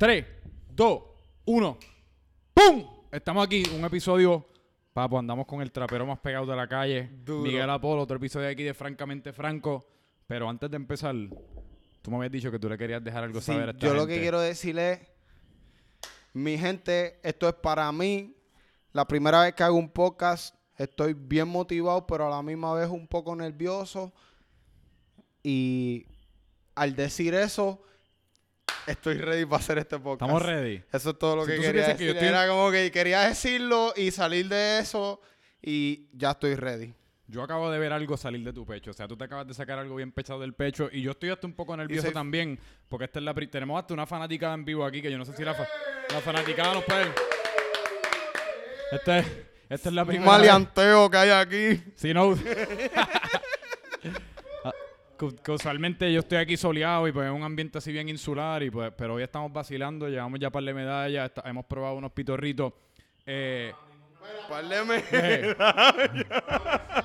3, 2, 1. ¡Pum! Estamos aquí, un episodio. Papo, andamos con el trapero más pegado de la calle. Duro. Miguel Apolo, otro episodio aquí de Francamente Franco. Pero antes de empezar, tú me habías dicho que tú le querías dejar algo Sí, saber a esta yo lo que gente. quiero decirle es, mi gente, esto es para mí. La primera vez que hago un podcast, estoy bien motivado, pero a la misma vez un poco nervioso. Y al decir eso, estoy ready para hacer este podcast. Estamos ready. Eso es todo lo Si que quería que decir. yo estoy- Era como que quería decirlo y salir de eso y ya estoy ready. Yo acabo de ver algo salir de tu pecho. O sea, tú te acabas de sacar algo bien pechado del pecho. Y yo estoy hasta un poco nervioso soy- también. Porque esta es la pri- tenemos hasta una fanática en vivo aquí. Que yo no sé si la, fa- la fanaticada nos puede. Este, esta es la Un primera. vez- maleanteo que hay aquí. Si no. Que- usualmente yo estoy aquí soleado y pues es un ambiente así bien insular. Y pues, pero hoy estamos vacilando. Llevamos ya par de medallas. está- hemos probado unos pitorritos. Eh, eh.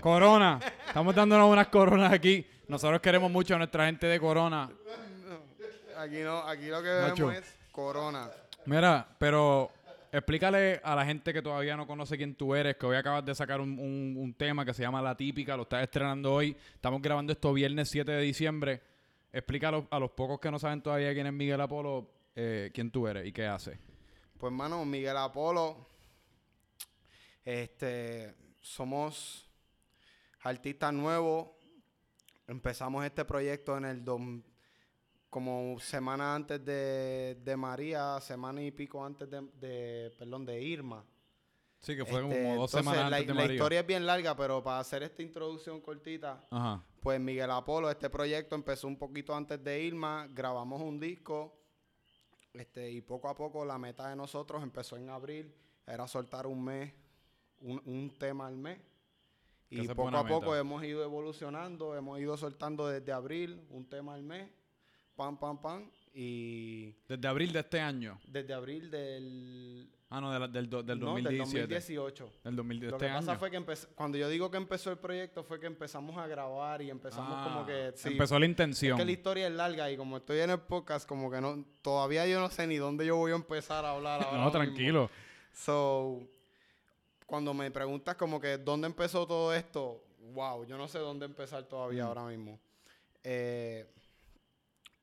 Corona. Estamos dándonos unas coronas aquí. Nosotros queremos mucho a nuestra gente de Corona. Aquí no, aquí lo que Macho. vemos es corona. Mira, pero explícale a la gente que todavía no conoce quién tú eres, que hoy acabas de sacar un, un- tema que se llama La Típica, lo estás estrenando hoy. Estamos grabando esto viernes 7 de diciembre. Explica a los, pocos que no saben todavía quién es Miguel Apolo, eh, quién tú eres y qué haces. Pues hermano, Miguel Apolo, este, somos artistas nuevos. Empezamos este proyecto en el dom- como semana antes de, de María, semana y pico antes de, de- perdón, de Irma. Sí, que fue Este, como dos entonces, semanas la, antes de la María. historia es bien larga, pero para hacer esta introducción cortita, Ajá. pues Miguel Apolo, este proyecto empezó un poquito antes de Irma, grabamos un disco, este, y poco a poco la meta de nosotros empezó en abril, era soltar un mes, un, un tema al mes. Y poco a poco hemos ido evolucionando, hemos ido soltando desde abril un tema al mes, pam, pam, pam, y Desde abril de este año. desde abril del, Ah, no, de la- del, do- del no, 2017. del 2018. Del 2000 de Lo este que pasa año. fue que empezó, cuando yo digo que empezó el proyecto fue que empezamos a grabar y empezamos Ah, como que... sí, Empezó la es intención. que la historia es larga y como estoy en el podcast, como que no, todavía yo no sé ni dónde yo voy a empezar a hablar ahora no, mismo. tranquilo. So, cuando me preguntas como que dónde empezó todo esto, wow, yo no sé dónde empezar todavía Mm. ahora mismo. Eh,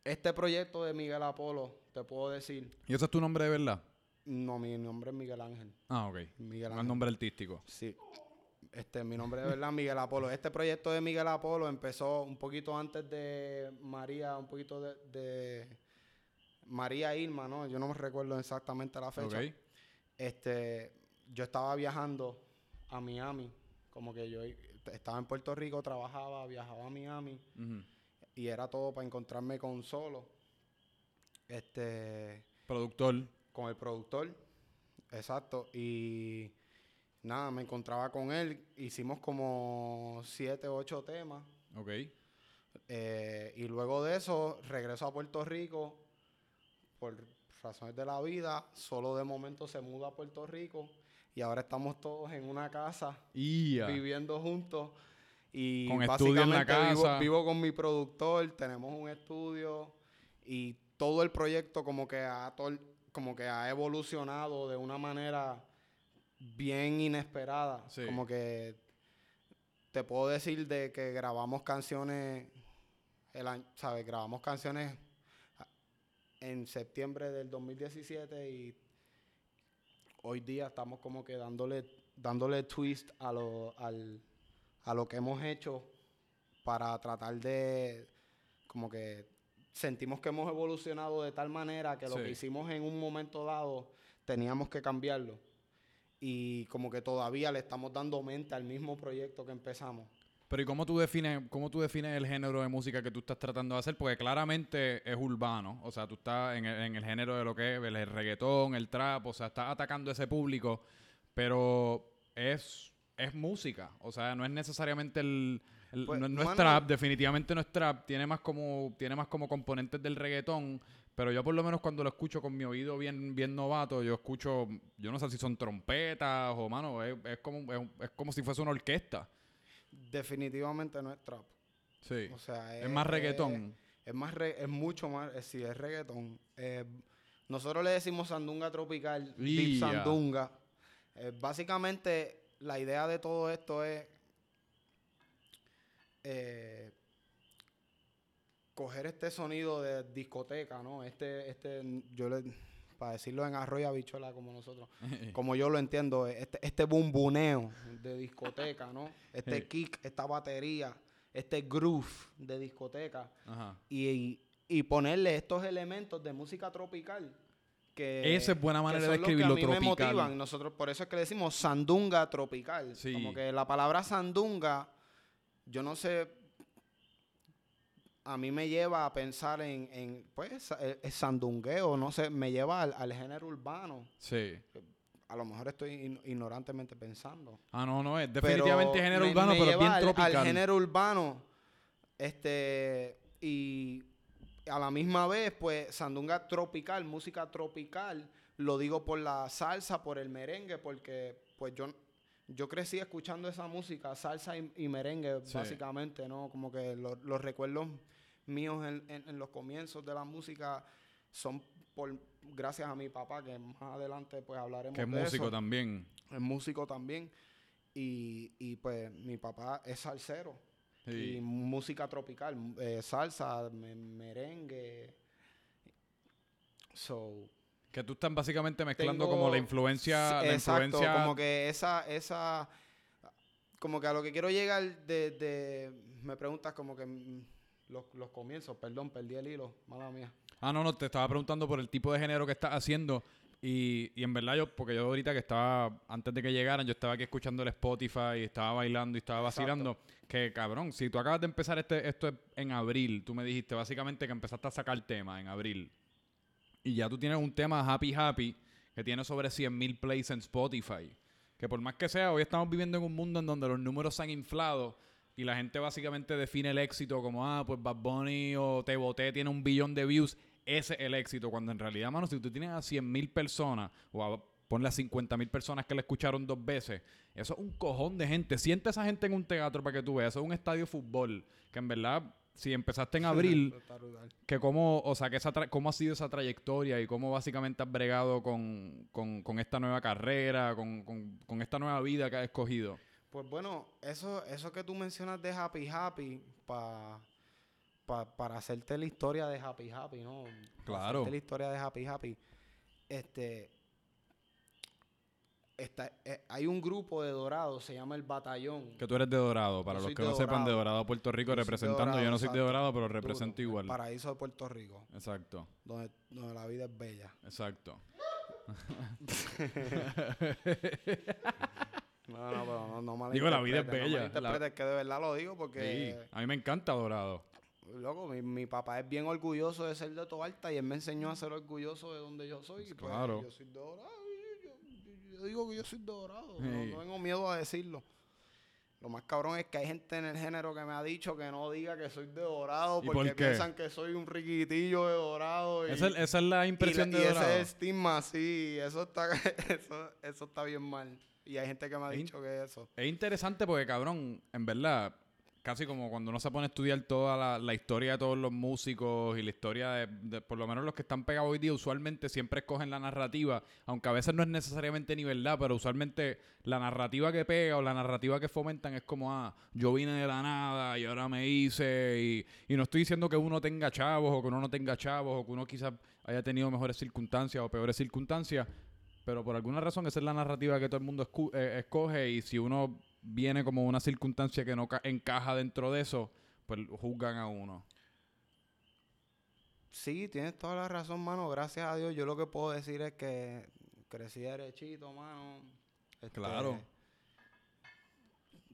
este proyecto de Miguel Apolo, te puedo decir, ¿Y ese es tu nombre de verdad? no, mi nombre es Miguel Ángel. Ah, ok. Miguel Ángel. el nombre artístico. Sí. Este, mi nombre de verdad, Miguel Apolo. Este proyecto de Miguel Apolo empezó un poquito antes de María, un poquito de, de María Irma, ¿no? Yo no me recuerdo exactamente la fecha. Ok. Este, yo estaba viajando a Miami, como que yo estaba en Puerto Rico, trabajaba, viajaba a Miami Ujú. Y era todo para encontrarme con Solo. Este, Productor. con el productor. Exacto. Y nada, me encontraba con él. Hicimos como siete, ocho temas. Ok. Eh, y luego de eso, regreso a Puerto Rico por razones de la vida. Solo de momento se muda a Puerto Rico. Y ahora estamos todos en una casa Y ya. viviendo juntos. Y Con estudio en la básicamente vivo- con mi productor, tenemos un estudio y todo el proyecto como que ha como que ha evolucionado de una manera bien inesperada. Sí. Como que te puedo decir de que grabamos canciones el año, ¿sabes? Grabamos canciones en septiembre del 2017 y hoy día estamos como que dándole, dándole twist a lo, al, a lo que hemos hecho para tratar de, como que sentimos que hemos evolucionado de tal manera que lo Sí. que hicimos en un momento dado teníamos que cambiarlo. Y como que todavía le estamos dando mente al mismo proyecto que empezamos. Pero ¿y cómo tú defines, cómo tú defines el género de música que tú estás tratando de hacer? Porque claramente es urbano. O sea, tú estás en el, en el género de lo que es el reggaetón, el trap, o sea, estás atacando a ese público, pero es, es música. O sea, no es necesariamente el. el- Pues, no, no es trap, definitivamente no es trap. Tiene más como, tiene más como componentes del reggaetón. Pero yo por lo menos cuando lo escucho con mi oído bien, bien novato, yo escucho, yo no sé si son trompetas o mano, es, es como, es, es como si fuese una orquesta. Definitivamente no es trap. Sí. O sea, Es más reggaetón. es más, re- es mucho más, eh, sí, es reggaetón. Eh, nosotros le decimos sandunga tropical, deep sandunga. Eh, básicamente, la idea de todo esto es eh, coger este sonido de discoteca, ¿no? Este, este, yo le, para decirlo en arroyo habichuela como nosotros, como yo lo entiendo, este, este bumbuneo de discoteca, ¿no? Este kick, esta batería, este groove de discoteca Ajá. y, y ponerle estos elementos de música tropical. Que, Esa es buena manera de los que escribirlo, a mí me tropical. motivan. Nosotros, por eso es que le decimos sandunga tropical. Sí. Como que la palabra sandunga, yo no sé, a mí me lleva a pensar en, en pues, el, el sandungueo, no sé, me lleva al, al género urbano. Sí. A lo mejor estoy in- ignorantemente pensando. Ah, no, no, es Pero definitivamente género me- urbano, me pero lleva bien al- tropical. Al género urbano. Este. Y a la misma vez, pues, sandunga tropical, música tropical. Lo digo por la salsa, por el merengue, porque, pues, yo. Yo crecí escuchando esa música, salsa y, y merengue, Sí. básicamente, ¿no? Como que lo- los recuerdos míos en, en- en los comienzos de la música son por gracias a mi papá, que más adelante pues hablaremos que es de músico eso también. es músico también. Y, y, pues mi papá es salsero. Sí. Y música tropical, eh, salsa, me- merengue. So, Que tú estás básicamente mezclando tengo- como la influencia, Sí, la exacto, influencia como que esa, esa, como que a lo que quiero llegar de, de- me preguntas como que mm, los, los comienzos, perdón, perdí el hilo, mala mía. Ah, no, no, te estaba preguntando por el tipo de género que estás haciendo. Y, y en verdad yo, porque yo ahorita que estaba, antes de que llegaran, yo estaba aquí escuchando el Spotify, y estaba bailando y estaba Exacto. vacilando. Que cabrón, si tú acabas de empezar este, esto es en abril, tú me dijiste básicamente que empezaste a sacar temas en abril. Y ya tú tienes un tema Happy Happy que tiene sobre 100.000 plays en Spotify. Que por más que sea, hoy estamos viviendo en un mundo en donde los números se han inflado y la gente básicamente define el éxito como, ah, pues Bad Bunny o Te Boté tiene un billón de views. Ese es el éxito. Cuando en realidad, mano, si tú tienes a 100.000 personas o a, ponle a 50.000 personas que le escucharon dos veces, eso es un cojón de gente. Siente esa gente en un teatro para que tú veas. Eso es un estadio de fútbol. Que en verdad, si empezaste en abril, que cómo, o sea, que esa tra- cómo ha sido esa trayectoria y cómo básicamente has bregado con, con- con esta nueva carrera, con, con- esta nueva vida que has escogido. Pues bueno, eso, eso que tú mencionas de Happy Happy, pa, pa- para hacerte la historia de Happy Happy, ¿no? Claro. hacerte la historia de Happy Happy. Este. está- eh, hay un grupo de Dorado, se llama el Batallón. Que tú eres de Dorado, para Yo los que no sepan, de Dorado. Puerto Rico, Yo representando. Dorado, Yo no soy de. Dorado, pero Duro, represento el igual. paraíso de Puerto Rico, Exacto, donde, donde la vida es bella. exacto. No, no, pero no, no Digo, la vida es no bella, es que de verdad lo digo porque... Sí, a mí me encanta Dorado. Loco, mi, mi papá es bien orgulloso de ser de Toalta y él me enseñó a ser orgulloso de donde yo soy. y pues, claro. Yo soy Dorado. y Yo, yo- yo digo que yo soy Dorado. Sí. No, no tengo miedo a decirlo. Lo más cabrón es que hay gente en el género que me ha dicho que no diga que soy de Dorado ¿Y porque por piensan que soy un riquitillo de Dorado. Y, Esa, es- esa es la y impresión la- de y Dorado. ese estigma, sí, eso está, eso, eso está bien mal. Y hay gente que me ha Es dicho que eso. Es interesante porque, cabrón, en verdad, casi como cuando uno se pone a estudiar toda la, historia de todos los músicos y la historia de, por lo menos los que están pegados hoy día, usualmente siempre escogen la narrativa, aunque a veces no es necesariamente ni verdad, pero usualmente la narrativa que pega o la narrativa que fomentan es como, ah, yo vine de la nada y ahora me hice, y, y no estoy diciendo que uno tenga chavos o que uno no tenga chavos o que uno quizás haya tenido mejores circunstancias o peores circunstancias, pero por alguna razón esa es la narrativa que todo el mundo eh, escoge y si uno viene como una circunstancia que no ca- encaja dentro de eso, pues juzgan a uno. Sí, tienes toda la razón, mano. Gracias a Dios. Yo lo que puedo decir es que crecí derechito, mano. Este, Claro.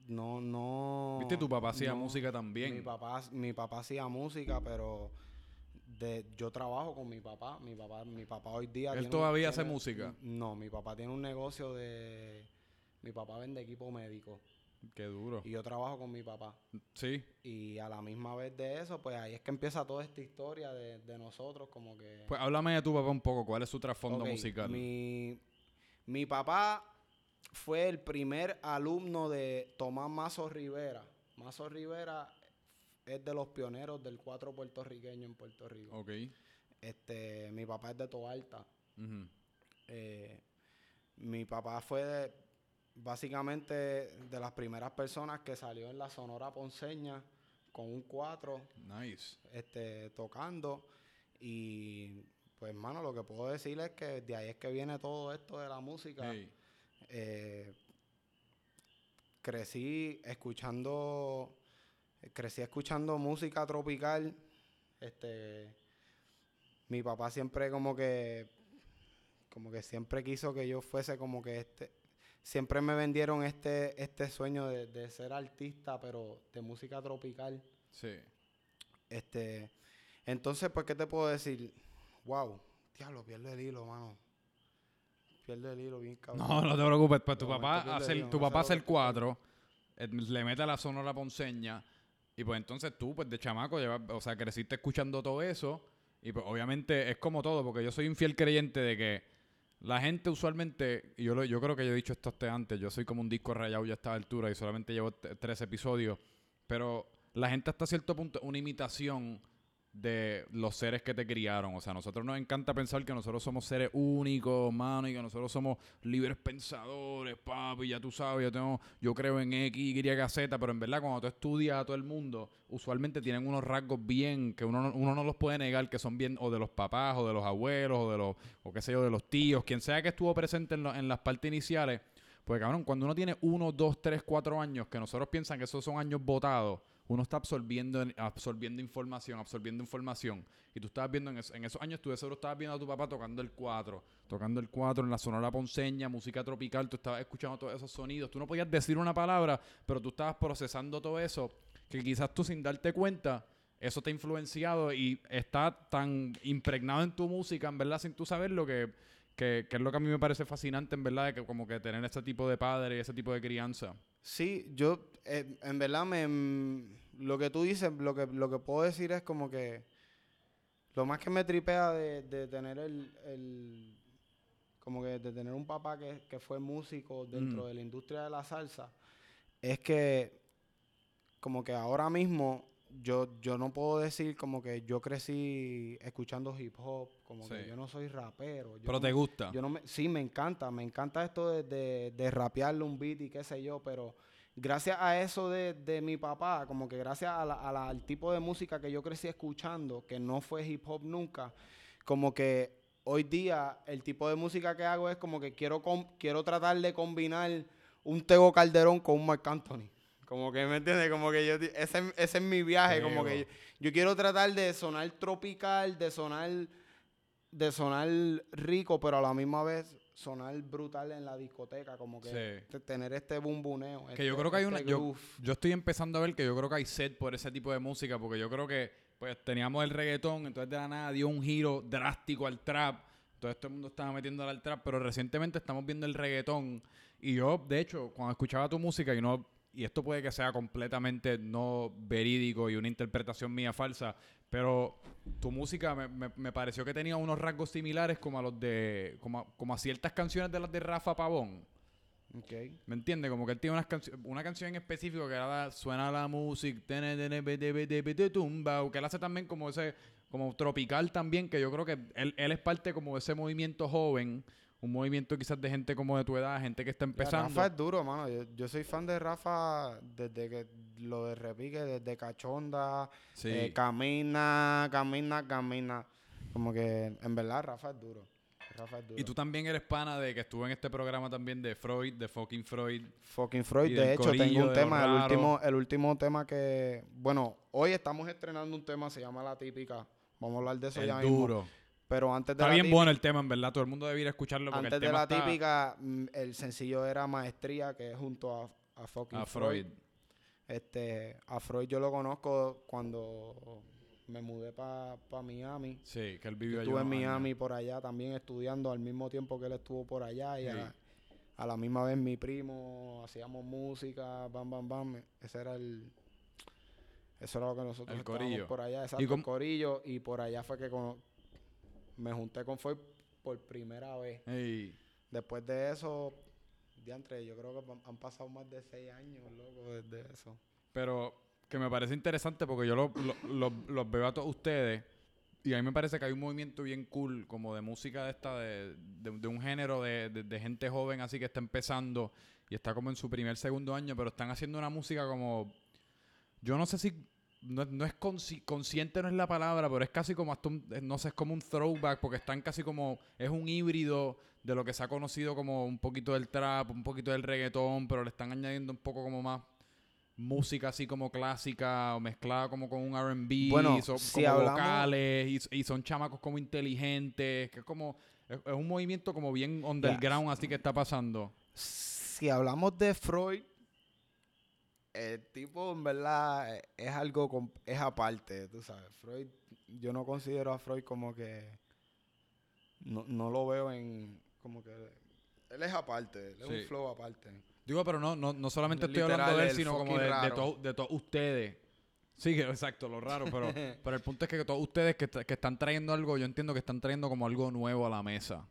No, no. Viste, tu papá hacía no. música también. Mi papá, mi papá hacía música, pero de, yo trabajo con mi papá. Mi papá, mi papá hoy día. ¿Él tiene todavía hace música? No, mi papá tiene un negocio de. Mi papá vende equipo médico. Qué duro. Y yo trabajo con mi papá. Sí. Y a la misma vez de eso, pues ahí es que empieza toda esta historia de, de nosotros, como que. Pues háblame de tu papá un poco. ¿Cuál es su trasfondo musical? Mi, mi papá fue el primer alumno de Tomás Mazo Rivera. Mazo Rivera es de los pioneros del cuatro puertorriqueño en Puerto Rico. Ok. Este, mi papá es de Toalta. Eh, mi papá fue de- básicamente de las primeras personas que salió en la Sonora Ponceña con un 4 Nice. este, tocando. Y pues, mano, lo que puedo decir es que de ahí es que viene todo esto de la música. Eh, crecí escuchando crecí escuchando música tropical este mi papá siempre como que como que siempre quiso que yo fuese como que este siempre me vendieron este este sueño de, de ser artista pero de música tropical Sí. este entonces pues qué te puedo decir wow diablo pierdo el hilo mano pierdo el hilo bien cabrón No, no te preocupes. Pues tu papá hace el hilo, tu no papá hace el 4, le mete la sonora ponceña. Y pues entonces tú, pues de chamaco, llevas, o sea, creciste escuchando todo eso. Y pues obviamente es como todo, porque yo soy un fiel creyente de que la gente usualmente, yo, lo- yo creo que yo he dicho esto hasta antes, yo soy como un disco rayado ya a esta altura y solamente llevo tres episodios. Pero la gente hasta cierto punto una imitación de los seres que te criaron. O sea, a nosotros nos encanta pensar que nosotros somos seres únicos, mano, y que nosotros somos libres pensadores, papi, ya tú sabes, yo tengo, yo creo en X, Y, Z, pero en verdad cuando tú estudias a todo el mundo, usualmente tienen unos rasgos bien, que uno, no- uno no los puede negar, que son bien o de los papás, o de los abuelos, o de los, o qué sé yo, de los tíos, quien sea que estuvo presente en, lo- en las partes iniciales. Pues cabrón, cuando uno tiene uno, dos, tres, cuatro años, que nosotros piensan que esos son años votados, uno está absorbiendo, absorbiendo información, absorbiendo información. Y tú estabas viendo en, en esos años, tú de seguro estabas viendo a tu papá tocando el 4, tocando el 4 en la sonora ponceña, música tropical, tú estabas escuchando todos esos sonidos. Tú no podías decir una palabra, pero tú estabas procesando todo eso, que quizás tú sin darte cuenta, eso te ha influenciado y está tan impregnado en tu música, en verdad, sin tú saberlo, que, que, que es lo que a mí me parece fascinante, en verdad, de que como que tener ese tipo de padre y ese tipo de crianza. Sí, yo eh, en verdad me mm, lo que tú dices, lo que lo que puedo decir es como que lo más que me tripea de, de tener el, el- como que de tener un papá que, que fue músico dentro Mm. de la industria de la salsa es que como que ahora mismo yo, yo no puedo decir como que yo crecí escuchando hip hop, como que yo no soy rapero. yo Pero no te gusta. yo no me, sí, me encanta, me encanta esto de, de, de rapearle un beat y qué sé yo, pero gracias a eso de, de mi papá, como que gracias a la- a la- al tipo de música que yo crecí escuchando, que no fue hip hop nunca, como que hoy día el tipo de música que hago es como que quiero, com- quiero tratar de combinar un Tego Calderón con un Marc Anthony. Como que, ¿me entiendes? Como que yo, ese, ese es mi viaje, como que yo, yo quiero tratar de sonar tropical, de sonar de sonar rico, pero a la misma vez sonar brutal en la discoteca, como que Sí. tener este bumbuneo. Que yo este- creo que hay este una. Yo, groove. yo estoy empezando a ver que yo creo que hay set por ese tipo de música, porque yo creo que pues teníamos el reggaetón, entonces de la nada dio un giro drástico al trap. Entonces todo el mundo estaba metiéndole al trap, pero recientemente estamos viendo el reggaetón. Y yo, de hecho, cuando escuchaba tu música, y no. Y esto puede que sea completamente no verídico y una interpretación mía falsa, pero tu música me, me- me pareció que tenía unos rasgos similares como a los de. como a, como a ciertas canciones de las de Rafa Pavón. Ok. ¿Me entiendes? Como que él tiene unas cancio- una canción en específico que era la- suena la música, que él hace también como ese, como tropical también, que yo creo que él, él es parte como de ese movimiento joven, un movimiento quizás de gente como de tu edad, gente que está Ya, empezando. Rafa es duro, mano. Yo, yo soy fan de Rafa desde que lo de repique, desde Cachonda, sí. eh, camina, camina, camina. Como que en verdad Rafa es duro. Rafa es duro. y tú también eres pana de que estuvo en este programa también de Freud, de fucking Freud. Fucking Freud, de hecho, corillo, tengo un tema, el último, el último tema que, bueno, hoy estamos estrenando un tema, se llama La Típica. Vamos a hablar de eso El ya mismo. Pero antes de Está la bien típica, bueno el tema, en verdad. Todo el mundo debería escucharlo porque antes el de tema la está típica, mm, el sencillo era Maestría, que es junto a, a fucking a Freud. Freud. Este, a Freud yo lo conozco cuando me mudé para Miami. Sí, que él vivió allá Estuve en años. Miami por allá también estudiando al mismo tiempo que él estuvo por allá y Sí. a, a la misma vez mi primo hacíamos música, bam bam bam, ese era el eso era lo que nosotros El estábamos corillo. por allá, exacto, cómo- el corillo y por allá fue que me junté con Freud por primera vez. Ey. Después de eso, diantre, yo creo que han- pasado más de seis años, loco, desde eso. Pero que me parece interesante porque yo lo- lo- lo- los veo a todos ustedes y a mí me parece que hay un movimiento bien cool como de música de esta, de, de- de un género de, de- de gente joven así que está empezando y está como en su primer, segundo año, pero están haciendo una música como, yo no sé si, no, no es consci- consciente, no es la palabra, pero es casi como hasta un, eh, no sé, es como un throwback porque están casi como, es un híbrido de lo que se ha conocido como un poquito del trap, un poquito del reggaetón, pero le están añadiendo un poco como más música así como clásica o mezclada como con un R&B, Bueno, so- si como hablamos- vocales y, y son chamacos como inteligentes, que es como es, es un movimiento como bien underground así que está pasando. Si hablamos de Freud, el tipo en verdad es algo, es aparte, tú sabes. Freud, yo no considero a Freud como que, no, no lo veo en, como que, él es aparte, él es un flow aparte. Digo, pero no, no, no solamente estoy Literal, hablando de él, sino como de, de, raro. to- de todos ustedes. Sí, que- exacto, lo raro, pero, pero el punto es que todos ustedes que, que están trayendo algo, yo entiendo que están trayendo como algo nuevo a la mesa.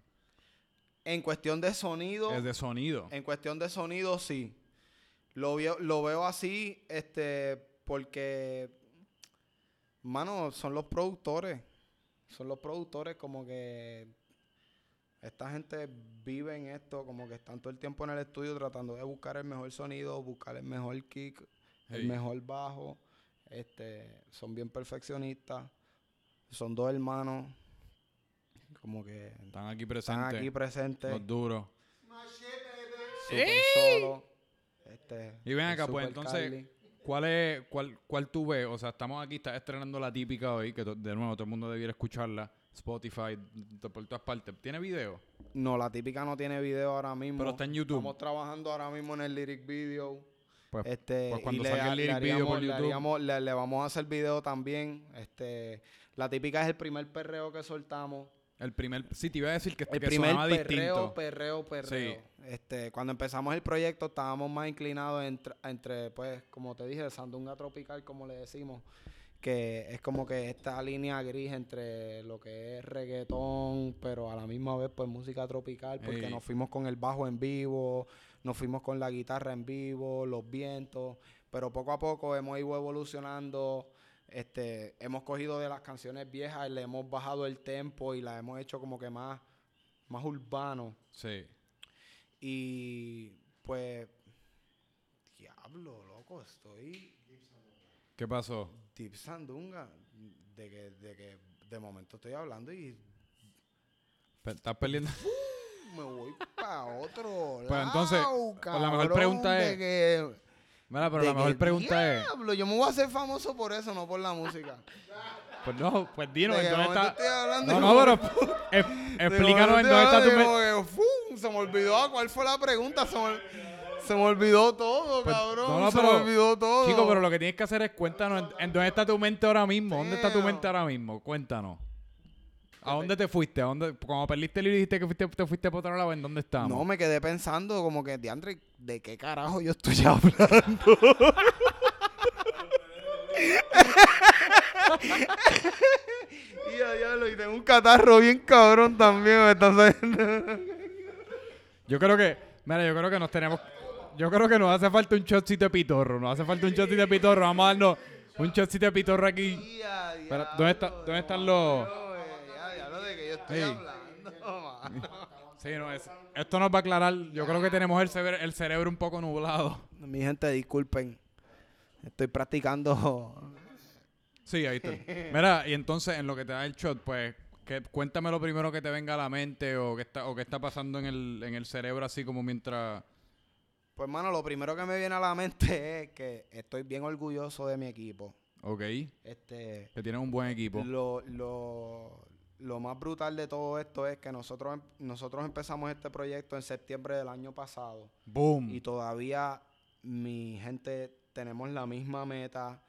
En cuestión de sonido, Es de sonido. en cuestión de sonido, sí. Lo, veo- lo veo así, este, porque, mano, son los productores. Son los productores como que esta gente vive en esto, como que están todo el tiempo en el estudio tratando de buscar el mejor sonido, buscar el mejor kick, el mejor bajo. Este, son bien perfeccionistas. Son dos hermanos. Como que Están aquí están presentes. aquí presentes. Los duros. Super solo. Este, Y ven acá, pues entonces, Carly. ¿cuál es, cuál, cuál tú ves? O sea, estamos aquí, estás estrenando la típica hoy, que de nuevo todo el mundo debiera escucharla. Spotify, por todas partes. ¿Tiene video? No, la típica no tiene video ahora mismo. Pero está en YouTube. Estamos trabajando ahora mismo en el lyric video. Pues, Este, pues y cuando le, salga el le lyric video por le YouTube. haríamos- le- le vamos a hacer video también. Este, la típica es el primer perreo que soltamos. El primer, sí, te iba a decir que, El que primer sonaba perreo, distinto. perreo, perreo. Sí. Este, cuando empezamos el proyecto estábamos más inclinados entre, entre, pues, como te dije, sandunga tropical, como le decimos, que es como que esta línea gris entre lo que es reggaetón, pero a la misma vez, pues, música tropical, porque Ey. nos fuimos con el bajo en vivo, nos fuimos con la guitarra en vivo, los vientos, pero poco a poco hemos ido evolucionando. Este, hemos cogido de las canciones viejas y le hemos bajado el tempo y las hemos hecho como que más, más urbano. Sí. Y pues, diablo, loco, estoy ¿Qué pasó? deep sandunga. De que, de que de momento estoy hablando y ¿Estás perdiendo? me voy para otro lado. Pues entonces, pues la mejor cabrón, pregunta es- que- Mira, pero la mejor pregunta es... Diablo, yo me voy a hacer famoso por eso, no por la música. Pues no, pues dinos, ¿en de ¿dónde está? estoy hablando No, no, pero es- de explícanos en dónde está tu... estoy me- hablando y como que, ¡fum! Se me olvidó ah, cuál fue la pregunta. Se me, se me olvidó todo, Pues, cabrón. no, no, se pero, me olvidó todo. Chico, pero lo que tienes que hacer es cuéntanos en, en dónde está tu mente ahora mismo. ¿Dónde está tu mente ahora mismo? Cuéntanos. ¿A dónde te fuiste? ¿A dónde, cuando perdiste el hilo y dijiste que fuiste, te fuiste por otro lado, ¿en dónde estamos? No, me quedé pensando como que, Diandre, ¿de qué carajo yo estoy hablando? y ya, diablo, y tengo un catarro bien cabrón también, me está saliendo. Yo creo que, mira, yo creo que nos tenemos, yo creo que nos hace falta un shotcito de pitorro, nos hace falta un shotcito de pitorro, vamos a darnos un shotcito de pitorro aquí. Ya, ¿dónde está- dónde están los- no, eh, Ya, diablo, de que yo estoy hablando, mano. Sí, no, es, esto nos va a aclarar, yo creo que tenemos el cerebro, el cerebro un poco nublado. Mi gente, disculpen. Estoy practicando. Sí, ahí está. Mira, y entonces en lo que te da el shot, pues, que, cuéntame lo primero que te venga a la mente o qué está, o qué está pasando en el, en el cerebro así como mientras... Pues, mano, lo primero que me viene a la mente es que estoy bien orgulloso de mi equipo. Ok, Este, que tienen un buen equipo. lo, lo, lo más brutal de todo esto es que nosotros, em- nosotros empezamos este proyecto en septiembre del año pasado Boom. y todavía mi gente tenemos la misma meta.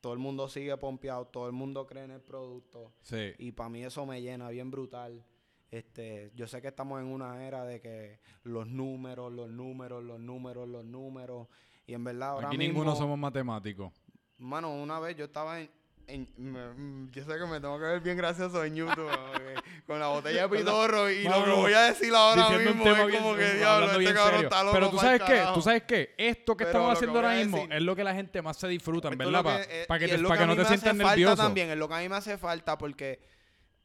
Todo el mundo sigue pompeado, todo el mundo cree en el producto. Sí. Y para mí eso me llena bien brutal. Este, yo sé que estamos en una era de que los números, los números, los números, los números. Y en verdad ahora Aquí mismo, ninguno somos matemáticos. Mano, una vez yo estaba en... en- me- mm, yo sé que me tengo que ver bien gracioso en YouTube. con la botella de pitorro y lo que voy a decir ahora un mismo es bien- como que diablo, este cabrón está loco Pero tú sabes qué, carajo". tú sabes qué, esto que Pero estamos que haciendo ahora mismo decir- es lo que la gente más se disfruta, en es verdad, para que, eh, que, y te- es pa' que no te sientas nervioso. también, es lo que a mí me hace falta porque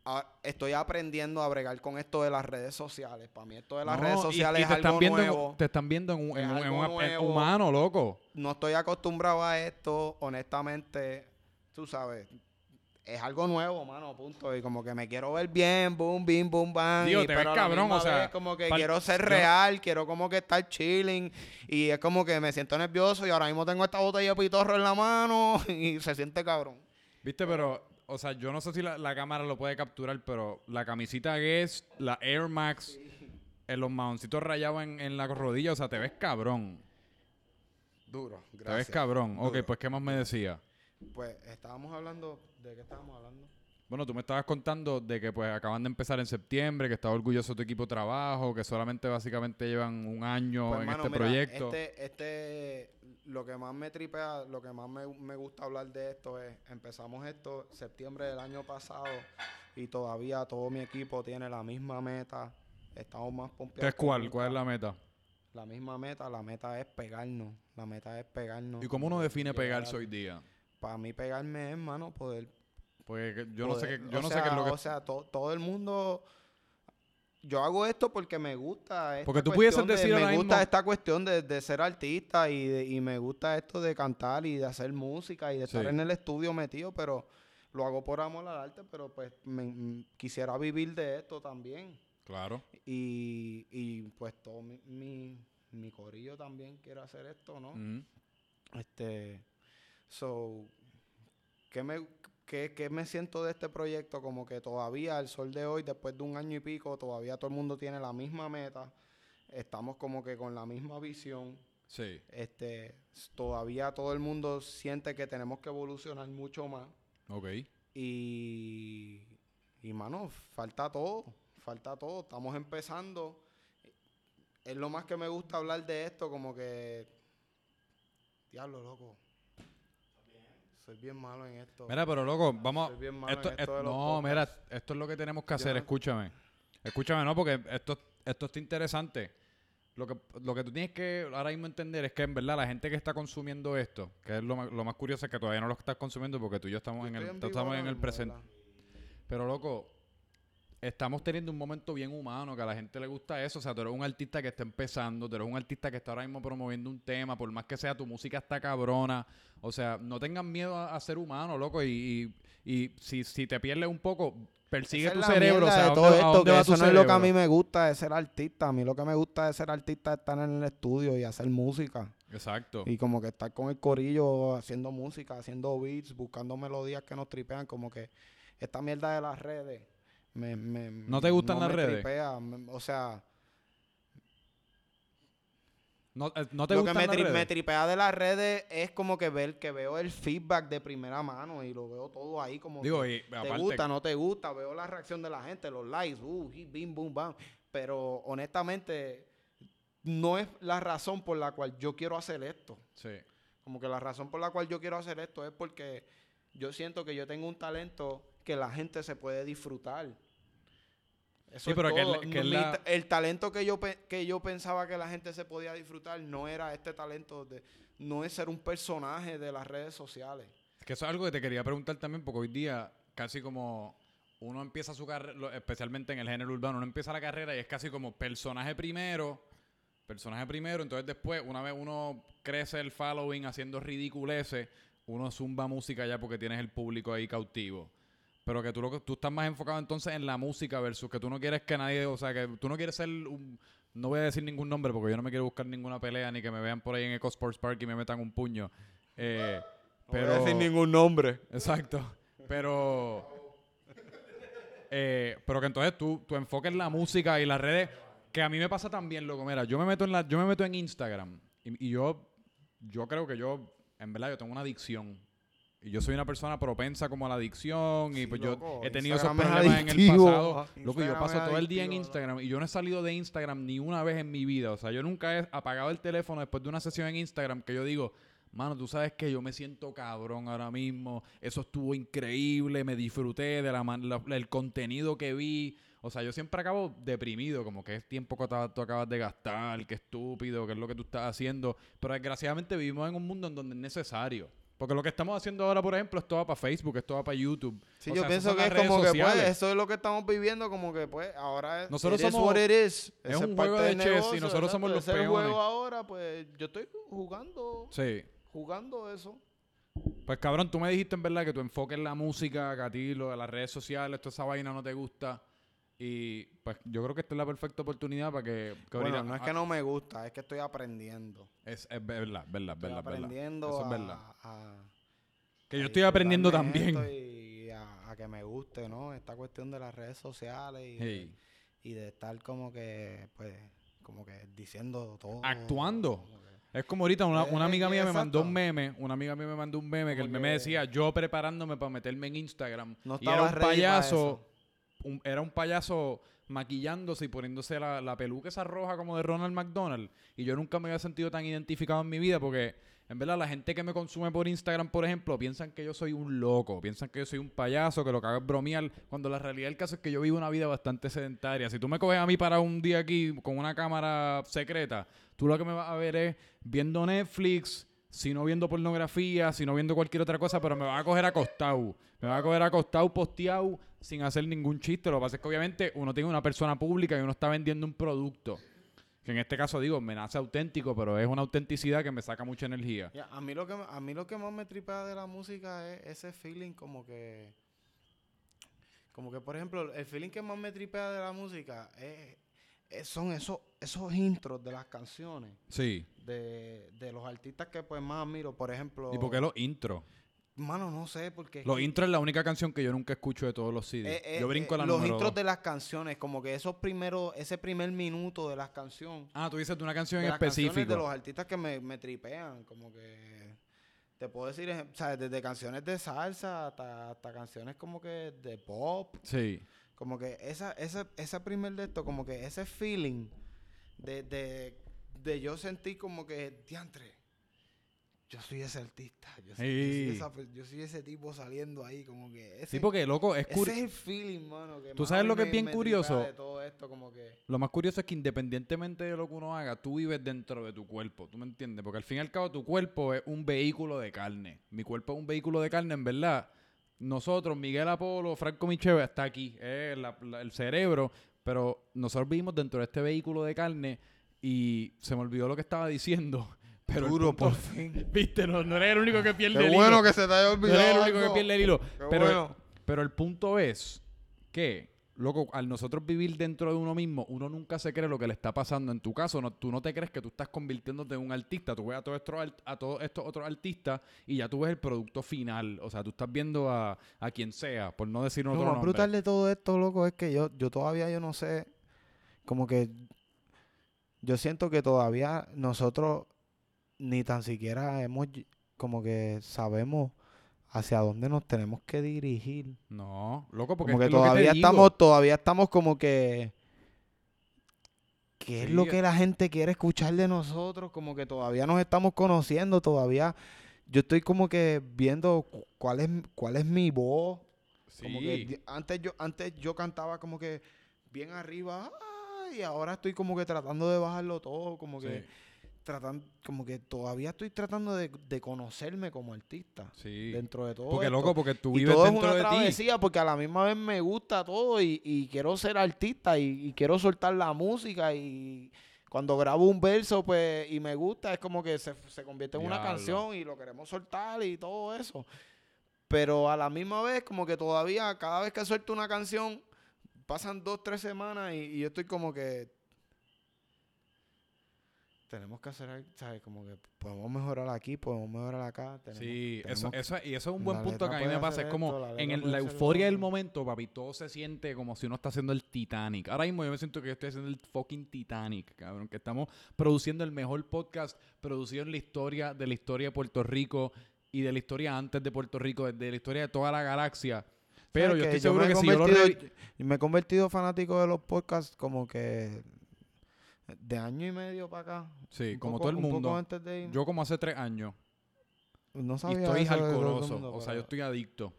ah, estoy aprendiendo a bregar con esto de las redes sociales. Para mí esto de las No, redes y- sociales y es te están algo viendo en- nuevo. te están viendo en, un- en Es un- en nuevo. humano, loco. No estoy acostumbrado a esto, honestamente, tú sabes. Es algo nuevo, mano, punto. Y como que me quiero ver bien, boom, bim, boom, bam. Digo, y- te ves pero cabrón, o sea, vez como que quiero ser yo- real, quiero como que estar chilling. Y es como que me siento nervioso y ahora mismo tengo esta botella de pitorro en la mano y se siente cabrón. Viste, pero, o sea, yo no sé si la, la cámara lo puede capturar, pero la camisita Guess, la Air Max, en los maoncitos rayados en, en la rodilla, o sea, te ves cabrón. Duro, Te ves gracias. cabrón. Ok, pues, ¿qué más me decía? Pues estábamos hablando, ¿de qué estábamos hablando? Bueno, tú me estabas contando de que pues acaban de empezar en septiembre, que estás orgulloso de tu equipo de trabajo, que solamente básicamente llevan un año Pues, en mano, este mira, proyecto. Este, este, lo que más me tripea, lo que más me, me gusta hablar de esto es, empezamos esto septiembre del año pasado y todavía todo mi equipo tiene la misma meta. Estamos más ¿Qué pompeados. es que cuál? ¿Cuál es la meta? La misma meta, la meta es pegarnos. La meta es pegarnos. ¿Y cómo uno define pegarse hoy día? Para mí pegarme es, hermano, poder Porque que- yo no sé qué, yo no sé qué es lo que O sea, to- todo el mundo... Yo hago esto porque me gusta. esta Porque tú pudieses de- decir ahora Me gusta mismo- esta cuestión de, de ser artista y, de- y me gusta esto de cantar y de hacer música y de estar Sí. en el estudio metido, pero lo hago por amor al arte, pero pues me- mm, quisiera vivir de esto también. Claro. Y, y pues todo mi, mi, mi corillo también quiere hacer esto, ¿no? Este, so, ¿qué me, qué, qué me siento de este proyecto? Como que todavía, al sol de hoy, después de un año y pico, todavía todo el mundo tiene la misma meta. Estamos como que con la misma visión. Sí. Este, todavía todo el mundo siente que tenemos que evolucionar mucho más. Ok. Y, y mano, falta todo, falta todo. Estamos empezando. Es lo más que me gusta hablar de esto, como que, diablo, loco. Soy bien malo en esto. Mira, pero loco, vamos. Soy bien malo Esto, en esto es- de los no, mira, esto es lo que tenemos que Yo hacer. no- Escúchame. Escúchame, no, porque esto, esto está interesante. Lo que, lo que tú tienes que ahora mismo entender es que en verdad la gente que está consumiendo esto, que es lo más, lo más curioso es que todavía no lo estás consumiendo porque tú y yo estamos Yo en el, estoy vivo estamos ahora en el mismo, presente. ¿verdad? Pero loco, estamos teniendo un momento bien humano, que a la gente le gusta eso. O sea, tú eres un artista que está empezando, tú eres un artista que está ahora mismo promoviendo un tema, por más que sea tu música está cabrona. O sea, no tengan miedo a, a ser humano, loco. Y, y, y si, si te pierdes un poco, persigue Esa tu es la cerebro. O sea, de ¿a todo esto, que eso no es lo que a mí me gusta de ser artista. A mí lo que me gusta de ser artista es estar en el estudio y hacer música. Exacto. Y como que estar con el corillo haciendo música, haciendo beats, buscando melodías que nos tripean. Como que esta mierda de las redes. Me, me- ¿No te gustan las me redes? tripea, me- o sea, No, eh, no te lo que gustan me, las tri- redes? me tripea de las redes es como que ver que veo el feedback de primera mano y lo veo todo ahí como Digo, que y te aparte, gusta, no te gusta, veo la reacción de la gente, los likes, uh, bim, boom, bam. Pero honestamente, no es la razón por la cual yo quiero hacer esto. sí. Como que la razón por la cual yo quiero hacer esto es porque yo siento que yo tengo un talento que la gente se puede disfrutar. Eso Sí, es pero es todo. la- que es Mi la- ta- El talento que yo, que yo pensaba que la gente se podía disfrutar no era este talento, de, no es ser un personaje de las redes sociales. Que eso es algo que te quería preguntar también, porque hoy día casi como uno empieza su carrera, especialmente en el género urbano, uno empieza la carrera y es casi como personaje primero, personaje primero, entonces después, una vez uno crece el following haciendo ridiculeces, uno zumba música ya porque tienes el público ahí cautivo. Pero que tú, lo que tú estás más enfocado entonces en la música versus que tú no quieres que nadie, o sea, que tú no quieres ser un... No voy a decir ningún nombre porque yo no me quiero buscar ninguna pelea ni que me vean por ahí en Eco Sports Park y me metan un puño. Eh, pero... ningún nombre. Exacto. Pero. eh, pero que entonces tú, tu enfoque en la música y las redes. Que a mí me pasa también, loco. Mira, yo me meto en la, yo me meto en Instagram. Y, y yo, yo creo que yo, en verdad, yo tengo una adicción. Y yo soy una persona propensa como a la adicción. Y pues loco, yo he tenido esos Instagram es problemas en el pasado. Loco, yo paso todo el día en Instagram. Y yo no he salido de Instagram ni una vez en mi vida. O sea, yo nunca he apagado el teléfono después de una sesión en Instagram que yo digo, Mano, tú sabes que yo me siento cabrón ahora mismo. Eso estuvo increíble. Me disfruté de la, man- la- el contenido que vi. O sea, yo siempre acabo deprimido, como que es tiempo que tú acabas de gastar, qué estúpido, qué es lo que tú estás haciendo. Pero desgraciadamente vivimos en un mundo en donde es necesario. Porque lo que estamos haciendo ahora, por ejemplo, esto va para Facebook, esto va para YouTube. Sí, O yo sea, pienso que es como que pues eso es lo que estamos viviendo, como que pues ahora es, Nosotros somos- what it is. es un juego de chess y nosotros somos los es peones. juego ahora, pues yo estoy jugando, Sí. jugando eso. Pues cabrón, tú me dijiste en verdad que tu enfoque en la música, que a ti lo de las redes sociales, toda esa vaina no te gusta. Y pues yo creo que esta es la perfecta oportunidad para que, que Bueno, ahorita- no es que no me gusta, es que estoy aprendiendo. Es, es verdad, verdad, Estoy verdad, verdad. aprendiendo Eso es verdad. a- Que a yo estoy aprendiendo también. Y a, a que me guste, ¿no? Esta cuestión de las redes sociales y, de, y de estar como que, pues, como que diciendo todo. Actuando. que- Es como ahorita una, una Eh, amiga mía me mandó un meme, una amiga mía me mandó un meme que el meme que- decía yo preparándome para meterme en Instagram No y era estaba un payaso. Era un payaso maquillándose y poniéndose la, la peluca esa roja como de Ronald McDonald y yo nunca me había sentido tan identificado en mi vida porque en verdad la gente que me consume por Instagram, por ejemplo, piensan que yo soy un loco, piensan que yo soy un payaso, que lo que hago es bromear, cuando la realidad del caso es que yo vivo una vida bastante sedentaria. Si tú me coges a mí para un día aquí con una cámara secreta, tú lo que me vas a ver es viendo Netflix, si no viendo pornografía, si no viendo cualquier otra cosa, pero me va a coger acostado. Me va a coger acostado, posteado, sin hacer ningún chiste. Lo que pasa es que obviamente uno tiene una persona pública y uno está vendiendo un producto. Que en este caso digo, me nace auténtico, pero es una autenticidad que me saca mucha energía. A mí lo que a mí lo que más me tripea de la música es ese feeling como que como que por ejemplo el feeling que más me tripea de la música es, es- son esos esos intros de las canciones Sí. de, de los artistas que pues más admiro por ejemplo ¿Y por qué los intros? Mano no sé porque Los intros es la única canción que yo nunca escucho de todos los CDs. eh, eh, yo brinco eh, la los intros dos. de las canciones como que esos primeros ese primer minuto de las canciones Ah, tú dices de una canción de en las canciones específico. de los artistas que me, me tripean, como que te puedo decir, o sea, desde canciones de salsa hasta, hasta canciones como que de pop, Sí. como que esa, esa, esa primer de esto, como que ese feeling de, de, de yo sentir como que, diantre, yo soy ese artista, yo soy, yo soy Sí. esa per- yo soy ese tipo saliendo ahí, como que ese, Sí, porque loco, es ese curi- es el feeling, mano. Que ¿Tú sabes lo que es bien curioso? tripea De todo esto, como que... Lo más curioso es que independientemente de lo que uno haga, tú vives dentro de tu cuerpo. ¿Tú me entiendes? Porque al fin y al cabo tu cuerpo es un vehículo de carne. Mi cuerpo es un vehículo de carne, en verdad. Nosotros, Miguel Apolo, Franco Micheve, está aquí. La- el cerebro. Pero nosotros vivimos dentro de este vehículo de carne y se me olvidó lo que estaba diciendo. Pero Duro, punto- por fin. Viste, no, no eres el único que pierde Qué el bueno hilo. que se te haya No olvidado. eres el único que pierde el hilo. Qué Pero, bueno. pero el punto es que, loco, al nosotros vivir dentro de uno mismo, uno nunca se cree lo que le está pasando. En tu caso, no, tú no te crees que tú estás convirtiéndote en un artista. Tú ves a todos estos, a todos estos otros artistas y ya tú ves el producto final. O sea, tú estás viendo a, a quien sea, por no decir Lo otro más nombre. brutal de todo esto, loco, es que yo, yo todavía yo no sé, como que yo siento que todavía nosotros ni tan siquiera hemos, como que sabemos hacia dónde nos tenemos que dirigir. No, loco, porque Como es que que lo que todavía digo. estamos, todavía estamos como que ¿Qué es Sí, lo que la gente quiere escuchar de nosotros? Como que todavía nos estamos conociendo, todavía yo estoy como que viendo cu- cuál es cuál es mi voz. Como que Sí. antes yo antes yo cantaba como que bien arriba y ahora estoy como que tratando de bajarlo todo, como que Sí, tratan como que todavía estoy tratando de, de conocerme como artista sí. dentro de todo Porque, esto. loco, porque tú y vives todo es dentro una de ti. travesía porque a la misma vez me gusta todo y, y quiero ser artista y, y quiero soltar la música y cuando grabo un verso pues y me gusta es como que se, se convierte en una canción y lo queremos soltar y todo eso. Pero a la misma vez como que todavía cada vez que suelto una canción pasan dos, tres semanas y, y yo estoy como que tenemos que hacer, algo, ¿sabes? Como que podemos mejorar aquí, podemos mejorar acá. Tenemos, Sí, eso, tenemos eso, y eso es un buen punto que a mí me pasa. Es como la en el- la euforia del momento, papi, todo se siente como si uno está haciendo el Titanic. Ahora mismo yo me siento que yo estoy haciendo el fucking Titanic, cabrón. Que estamos produciendo el mejor podcast producido en la historia de la historia de Puerto Rico y de la historia antes de Puerto Rico, de la historia de toda la galaxia. Pero ¿Sabes yo estoy seguro que si yo lo y me he convertido fanático de los podcasts como que de año y medio para acá. Sí, como poco- todo el mundo. antes de irme. Yo como hace tres años. no Y sabía estoy todo el alcoroso. mundo, O sea, yo estoy adicto.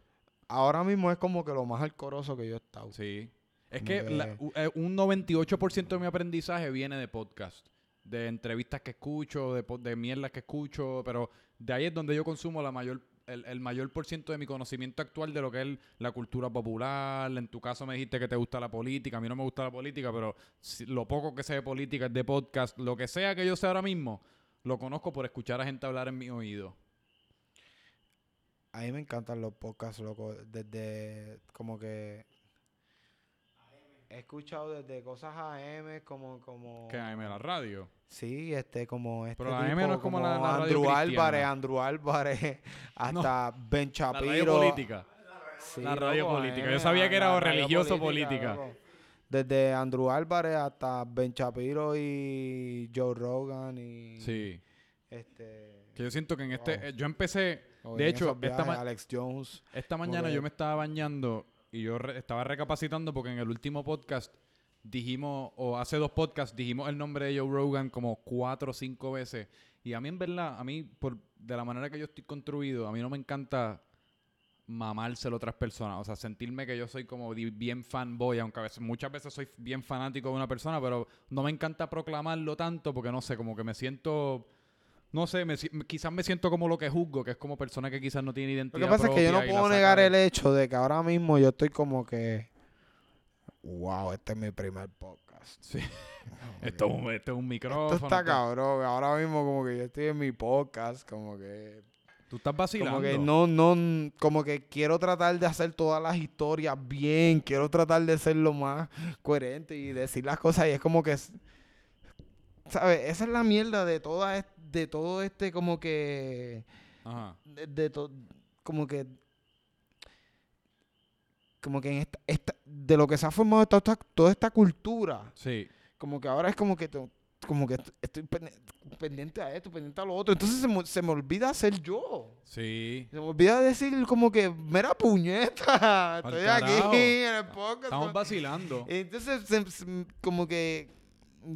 Ahora mismo es como que lo más alcoroso que yo he estado. Sí. Es Como que que- la- eh, un 98% de mi aprendizaje viene de podcast, de entrevistas que escucho, de, de mierdas que escucho, pero de ahí es donde yo consumo la mayor, el, el mayor por ciento de mi conocimiento actual de lo que es la cultura popular. En tu caso me dijiste que te gusta la política, a mí no me gusta la política, pero lo poco que sé de política de podcast, lo que sea que yo sé ahora mismo, lo conozco por escuchar a gente hablar en mi oído. A mí me encantan los podcasts. Desde como que. He escuchado desde cosas AM, como. como Que AM la radio. Sí, este, como este. Pero la AM no es como la- la radio Andrew. Álvarez, Andrew Álvarez, hasta Ben La radio Shapiro. política. Sí, La radio loco, política. AM, Yo sabía que era la religioso política. loco. Desde Andrew Álvarez hasta Ben Shapiro y Joe Rogan y. Sí. Este. Que yo siento que en este... Wow. eh, yo empecé... o De hecho, esta viajes, ma- Alex Jones. Esta Como mañana yo me estaba bañando y yo re- estaba recapacitando porque en el último podcast dijimos, o hace dos podcasts, dijimos el nombre de Joe Rogan como cuatro o cinco veces. Y a mí, en verdad, a mí, por, de la manera que yo estoy construido, a mí no me encanta mamárselo a otras personas. O sea, sentirme que yo soy como bien fanboy, aunque a veces, muchas veces soy bien fanático de una persona, pero no me encanta proclamarlo tanto porque no sé, como que me siento. No sé, me quizás me siento como lo que juzgo, que es como persona que quizás no tiene Lo identidad. que pasa es que yo no propia puedo negar de- el hecho de que ahora mismo yo estoy como que. Wow, este es mi primer podcast. Sí. Esto, es un- esto es un micrófono. Esto está cabrón. Ahora mismo como que yo estoy en mi podcast, como que... Tú estás vacilando. Como que no, no, como que quiero tratar de hacer todas las historias bien, quiero tratar de ser lo más coherente y decir las cosas y es como que, es- ¿sabes? Esa es la mierda de toda es- de todo este como que, Ajá. de, de to- como que, como que en esta, esta- de lo que se ha formado toda esta, toda esta cultura, Sí. como que ahora es como que te- como que est- estoy pendiente a esto, pendiente a lo otro, entonces se me, se me olvida ser yo. Sí. Se me olvida decir como que, mira puñeta, estoy aquí en el podcast. Estamos vacilando. Entonces, se- se- como que,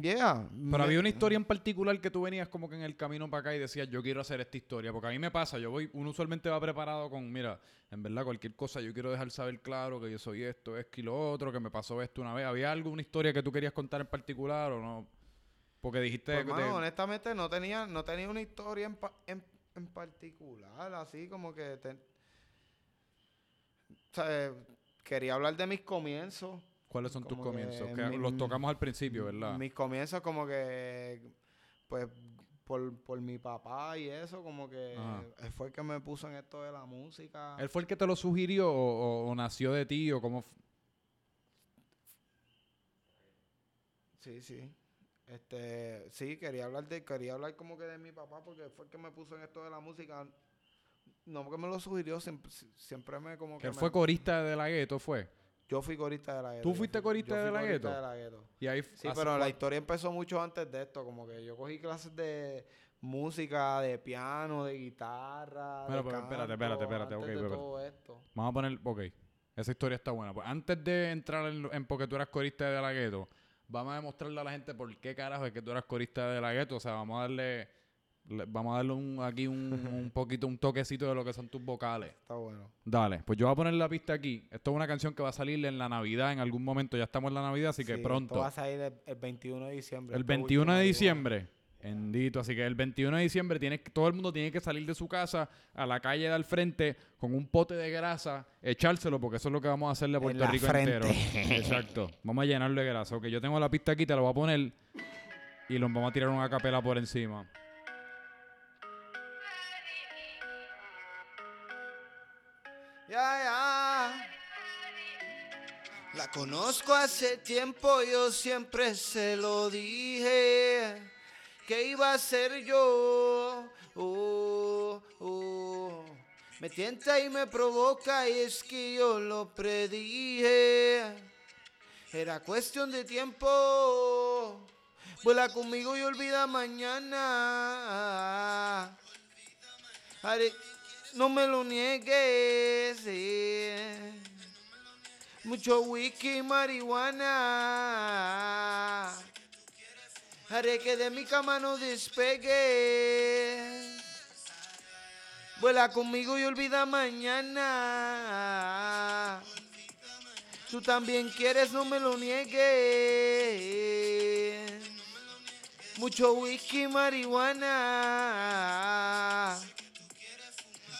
yeah. Pero había una historia en particular que tú venías como que en el camino para acá y decías, yo quiero hacer esta historia. Porque a mí me pasa, yo voy, uno usualmente va preparado con, mira, en verdad cualquier cosa, yo quiero dejar saber claro que yo soy esto, esto y lo otro, que me pasó esto una vez. ¿Había alguna historia que tú querías contar en particular o no? Porque dijiste Pues, que mano, te- honestamente no tenía, no tenía una historia en, pa- en, en particular, así como que... te- o sea, eh, quería hablar de mis comienzos. ¿Cuáles son tus comienzos? Que mi- los tocamos al principio, ¿verdad? Mis comienzos como que, pues, por, por mi papá y eso, como que Ajá. él fue el que me puso en esto de la música. ¿Él fue el que te lo sugirió o, o- o nació de ti o cómo? Sí, sí. Este, sí, quería hablar de, quería hablar como que de mi papá porque fue el que me puso en esto de la música. No porque me lo sugirió, siempre, siempre me como Que que él me- fue corista de la gueto, ¿fue? Yo fui corista de la gueto. ¿Tú fuiste fui- corista yo de la corista de la gueto. Y ahí Sí, pero la historia empezó mucho antes de esto, como que yo cogí clases de música, de piano, de guitarra, Bueno, de espérate, canto, espérate, espérate, antes de espérate. todo esto. Vamos a poner, ok, esa historia está buena. Pues antes de entrar en, en porque tú eras corista de la gueto, vamos a demostrarle a la gente por qué carajo es que tú eras corista de la gueto. O sea, vamos a darle, le- vamos a darle un, aquí un, un poquito, un toquecito de lo que son tus vocales. Está bueno. Dale, pues yo voy a poner la pista aquí. Esto es una canción que va a salir en la Navidad en algún momento. Ya estamos en la Navidad, así que Sí, pronto. Esto va a salir el, el 21 de diciembre. El este 21 último de diciembre. Bendito. Así que el 21 de diciembre tiene, que- todo el mundo tiene que salir de su casa a la calle de al frente con un pote de grasa, echárselo, porque eso es lo que vamos a hacerle a Puerto Rico entero. Exacto. Vamos a llenarlo de grasa. Ok, yo tengo la pista aquí, te la voy a poner y los vamos a tirar una capela por encima. Ya, ya. La conozco hace tiempo, yo siempre se lo dije. Que iba a ser yo. Oh, oh. Me tienta y me provoca y es que yo lo predije. Era cuestión de tiempo. Vuela conmigo y olvida mañana. Haré- no me lo niegues. Mucho whisky marihuana. Haré que de mi cama no despegue. Vuela conmigo y olvida mañana. Tú también quieres, no me lo niegues. Mucho whisky, marihuana.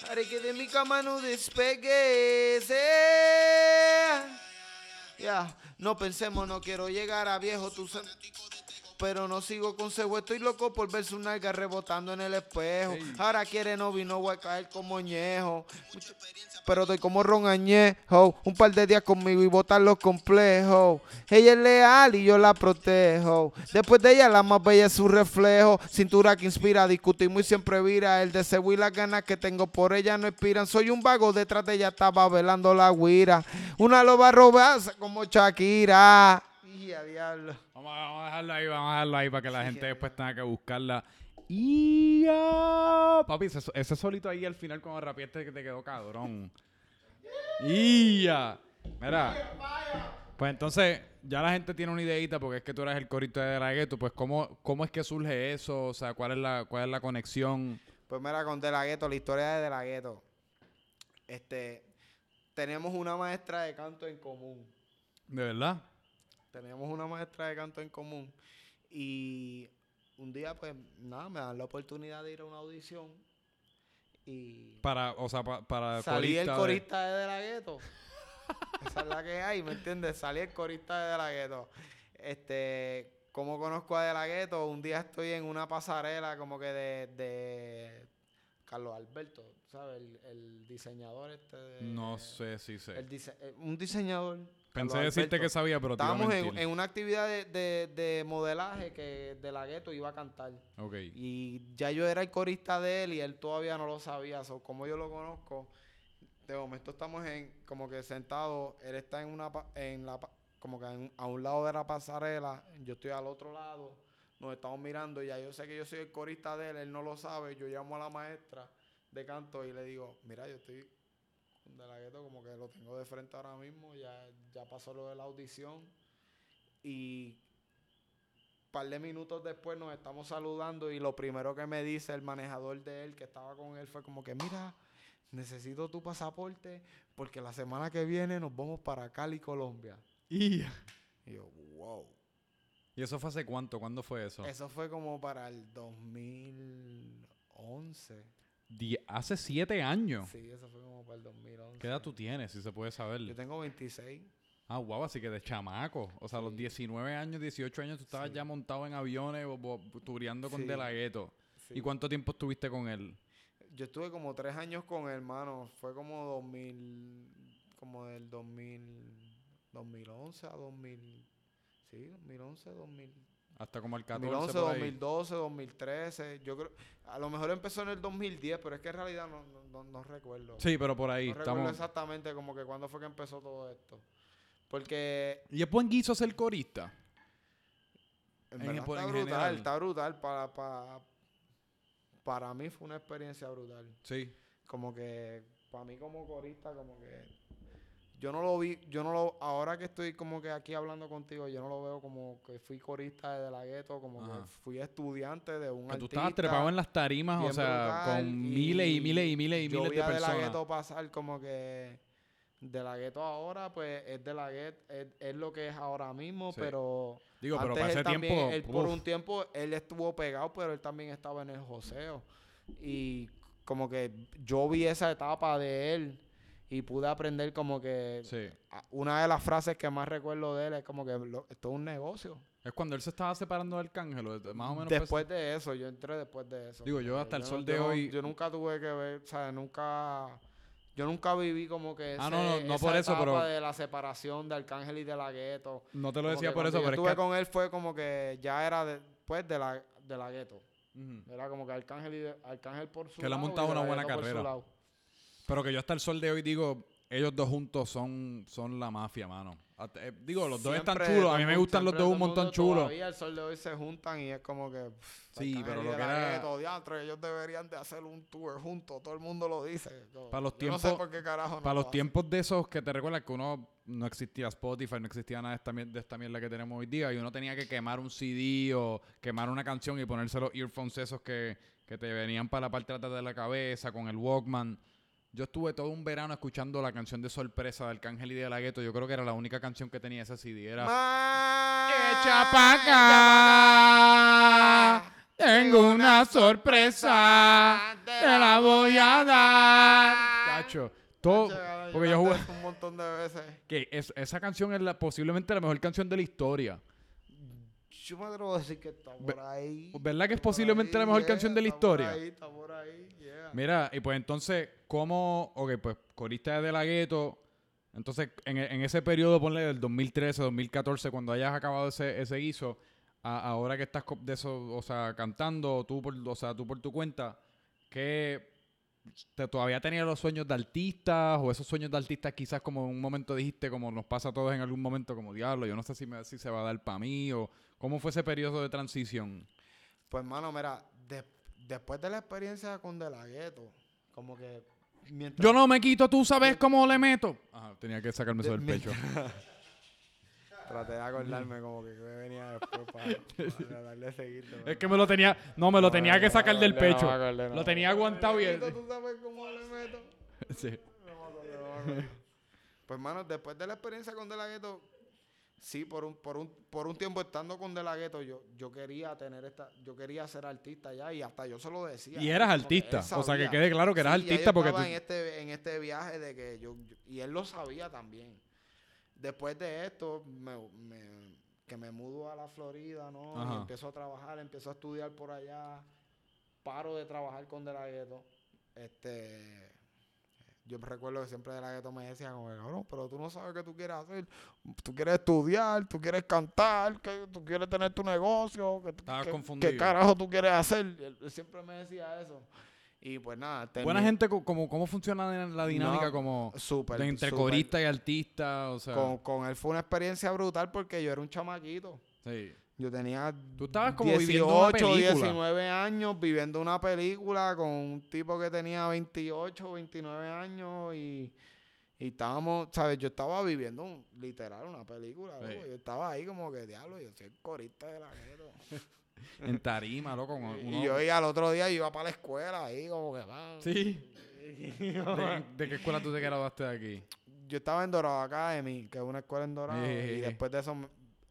Haré que de mi cama no despegues. eh. Ya, no pensemos, no quiero llegar a viejo. Sa- pero no sigo consejo, estoy loco por ver su nalga rebotando en el espejo. Ahora quiere no vino, voy a caer como ñejo. Pero estoy como ron añejo. Un par de días conmigo y botar los complejos. Ella es leal y yo la protejo. Después de ella, la más bella es su reflejo. Cintura que inspira, discutimos y siempre vira. El deseo y las ganas que tengo por ella no expiran. Soy un vago, detrás de ella estaba velando la guira. Una loba robaza como Shakira. Diablo. Vamos a, vamos a dejarlo ahí, vamos a dejarlo ahí para que la gente después tenga que buscarla. Y ya. Papi, ese, ese solito ahí al final cuando rapieste que te quedó cabrón. Y ya. Mira. Pues entonces, ya la gente tiene una ideita porque es que tú eres el corito de la gueto. Pues, ¿cómo, ¿cómo es que surge eso? O sea, ¿cuál es la, cuál es la conexión? Pues mira, con De La Ghetto, la historia de De La Ghetto. Este, tenemos una maestra de canto en común. ¿De verdad? Teníamos una maestra de canto en común. Y un día, pues, nada, me dan la oportunidad de ir a una audición. Y Para, o sea, pa- para salí el corista de De La Ghetto. Esa es la que hay, ¿me entiendes? Salí el corista de De La Ghetto. Este, ¿cómo conozco a De La Ghetto? Un día estoy en una pasarela como que de, de Carlos Alberto, ¿sabes? El, el diseñador este de... No sé si sé. el dise- eh, un diseñador. Pensé decirte que sabía, pero te iba a Estábamos en, en una actividad de, de- de modelaje que De La Ghetto iba a cantar. Ok. Y ya yo era el corista de él y él todavía no lo sabía. So, como yo lo conozco, de momento estamos en como que sentados. Él está en una en la como que en- a un lado de la pasarela. Yo estoy al otro lado. Nos estamos mirando. y Ya yo sé que yo soy el corista de él. Él no lo sabe. Yo llamo a la maestra de canto y le digo, mira, yo estoy de la gueto como que lo tengo de frente ahora mismo. Ya, ya pasó lo de la audición. Y par de minutos después nos estamos saludando y lo primero que me dice el manejador de él que estaba con él fue como que, mira, necesito tu pasaporte porque la semana que viene nos vamos para Cali, Colombia. Y, Y yo, wow. ¿Y eso fue hace cuánto? ¿Cuándo fue eso? Eso fue como para el 2011. Die- hace siete años. Sí, eso fue como para el 2011. ¿Qué edad tú tienes, si se puede saber? Yo tengo 26. Ah, guau, así que de chamaco. O sea, a los 19 años, 18 años, tú estabas Sí. ya montado en aviones, tureando con Sí. De La Ghetto. Sí. ¿Y cuánto tiempo estuviste con él? Yo estuve como tres años con él, hermano. Fue como 2000, como del 2000, 2011 a 2000, sí, 2011, 2000, Hasta como el 14 2011, por ahí. 2012, 2013. Yo creo, a lo mejor empezó en el 2010, pero es que en realidad no, no, no- no recuerdo. Sí, pero por ahí no recuerdo estamos. exactamente como que cuándo fue que empezó todo esto. Porque ¿Y es buen guiso ser corista? en En- está en brutal, general. está brutal. Para, para, para mí fue una experiencia brutal. Sí. como que para mí como corista como que yo no lo vi yo no lo ahora que estoy como que aquí hablando contigo yo no lo veo como que fui corista de la gueto como Ajá. que fui estudiante de un Que tú artista estabas trepado en las tarimas, o sea, con miles y miles y miles y yo miles de a de la personas. gueto pasar como que de la gueto ahora pues es de la gueto es, es lo que es ahora mismo Sí. pero Digo, pero para él ese también- tiempo. él por un tiempo él estuvo pegado, pero él también estaba en el joseo. Y como que yo vi esa etapa de él y pude aprender como que sí. una de las frases que más recuerdo de él es como que lo- esto es un negocio. Es cuando él se estaba separando del cángelo, más o menos. Después de eso, yo entré después de eso. Digo, yo hasta el sol yo de hoy- Yo nunca tuve que ver, o sea, nunca... Yo nunca viví como que Ah, no, no, no esa por eso, etapa pero- de la separación de Arcángel y de la gueto. No te lo Como decía por eso, yo pero estuve es que. con él fue como que ya era después de la, de la gueto. Ujú. Era como que Arcángel, y de- Arcángel por su Que le ha montado una buena carrera. Pero que yo hasta el sol de hoy digo, ellos dos juntos son, son la mafia, mano. Hasta- eh, digo, los dos están chulos. A mí me gustan los dos un montón chulos. Todavía el sol de hoy se juntan y es como que... pff, Sí, pero lo que era- diantre, ellos deberían de hacer un tour juntos. Todo el mundo lo dice. Para los yo no sé tiempos- por qué carajo no Para lo los hacen. tiempos de esos que te recuerdas que uno no existía Spotify, no existía nada de esta, de esta mierda que tenemos hoy día y uno tenía que quemar un CD o quemar una canción y ponerse los earphones esos que, que te venían para la parte de la cabeza con el Walkman. Yo estuve todo un verano escuchando la canción de sorpresa de Arcángel y de la Gueto. Yo creo que era la única canción que tenía ese CD. Era Echa pa' acá. Tengo una sorpresa. Te la voy a dar. Cacho. Todo, porque yo jugué. un montón de veces. Que es- esa canción es la, posiblemente la mejor canción de la historia. Yo me atrevo a decir que está por ahí. ¿Verdad que es posiblemente la mejor canción de la está por historia? ahí, está por ahí, yeah. Mira, y pues entonces, ¿cómo? Ok, pues corista de La Gueto. Entonces, en, e- en ese periodo, ponle del 2013, 2014, cuando hayas acabado ese, ese guiso, a- ahora que estás de eso, o sea, cantando, tú por, o sea, tú por tu cuenta, ¿qué te, todavía tenías los sueños de artistas o esos sueños de artistas quizás como en un momento dijiste, como nos pasa a todos en algún momento, como diablo, yo no sé si, me, si se va a dar para mí o cómo fue ese periodo de transición? Pues, mano, mira, de- después de la experiencia con De La Ghetto, como que mientras... Yo no me quito, tú sabes cómo le meto. Ajá, tenía que sacarme eso del De- pecho. Traté de acordarme como que, que venía después para, para darle a seguirte. Es que me lo tenía, no, me lo tenía que sacar del pecho. Lo Lo tenía aguantado y... ¿Tú sabes cómo le meto? Sí. Me me. Pues, mano, después de la experiencia con De La Ghetto, sí, por un, por un, por un tiempo estando con De La Ghetto, yo, yo quería tener esta, yo quería ser artista ya y hasta yo se lo decía. Y eras artista. O sea, que quede claro que eras Sí, artista porque tú... en este, en este viaje de que yo, yo- y él lo sabía también. Después de esto, me, me- que me mudo a la Florida, ¿no? Ajá. Y empiezo a trabajar, empiezo a estudiar por allá, paro de trabajar con De La Ghetto. Este, yo me recuerdo que siempre De La Ghetto me decía como, cabrón, pero tú no sabes qué tú quieres hacer. Tú quieres estudiar, tú quieres cantar, que tú quieres tener tu negocio, que, que- confundido. ¿Qué carajo tú quieres hacer? Él- siempre me decía eso. Y pues nada, Buena gente, como, ¿cómo funciona la dinámica No, como de entre corista y artista? O sea, Con, con él fue una experiencia brutal porque yo era un chamaquito. sí. Yo tenía Tú estabas como viviendo una 18, película. 19 años viviendo una película con un tipo que tenía 28, 29 años y, y estábamos, ¿sabes? Yo estaba viviendo un- literal una película. Sí. loco. Yo estaba ahí como que, diablo, yo soy el corista de la. En tarima, loco. Y yo y al otro día iba para la escuela ahí como que, va. Sí. ¿De, de qué escuela tú te graduaste de aquí? Yo estaba en Dorado Academy, que es una escuela en Dorado, y después de eso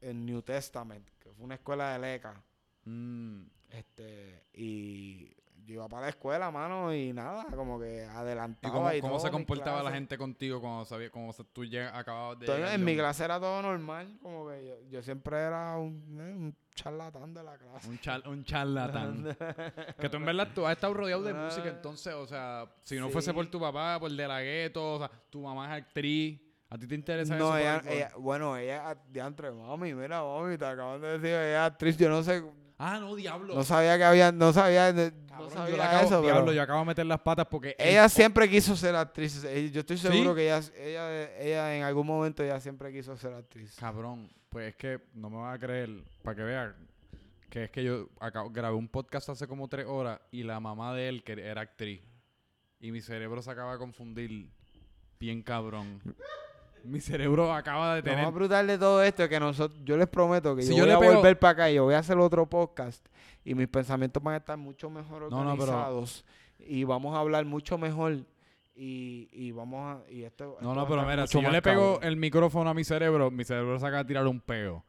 en New Testament, fue una escuela de leca. Mm. Este, y yo iba para la escuela, mano, y nada, como que ¿Y adelantaba. cómo, y cómo todo se comportaba la gente contigo cuando sabía, cuando se- tú acababas de Entonces, en mi clase era todo normal, como que yo, yo siempre era un, eh, un charlatán de la clase. Un, char- un charlatán. que tú en verdad tú has estado rodeado de música, Ah. entonces, o sea, si no Sí. fuese por tu papá, por de la gueto, o sea, tu mamá es actriz, ¿a ti te interesa eso? No, por ella, ella- bueno, ella, de entre mami, mira, mami, te acaban de decir, ella es actriz, yo no sé, Ah, no, diablo. no sabía que había, no sabía, no Cabrón, yo, sabía le acabo, eso, diablo, pero yo acabo de meter las patas porque ella siempre quiso ser actriz, yo estoy seguro ¿Sí? que ella, ella, ella en algún momento ella siempre quiso ser actriz. Cabrón, pues es que no me vas a creer, para que vean, que es que yo acabo- grabé un podcast hace como tres horas y la mamá de él, que era actriz, y mi cerebro se acaba de confundir bien cabrón. Mi cerebro acaba de Lo tener... más brutal de todo esto es que nosotros, yo les prometo que Si yo, yo voy a pego- volver para acá y yo voy a hacer otro podcast y mis pensamientos van a estar mucho mejor No, no, pero- organizados y vamos a hablar mucho mejor y, y vamos a y esto, esto No, no, a pero mira, si yo le pego cabrón. el micrófono a mi cerebro, mi cerebro se acaba de tirar un peo.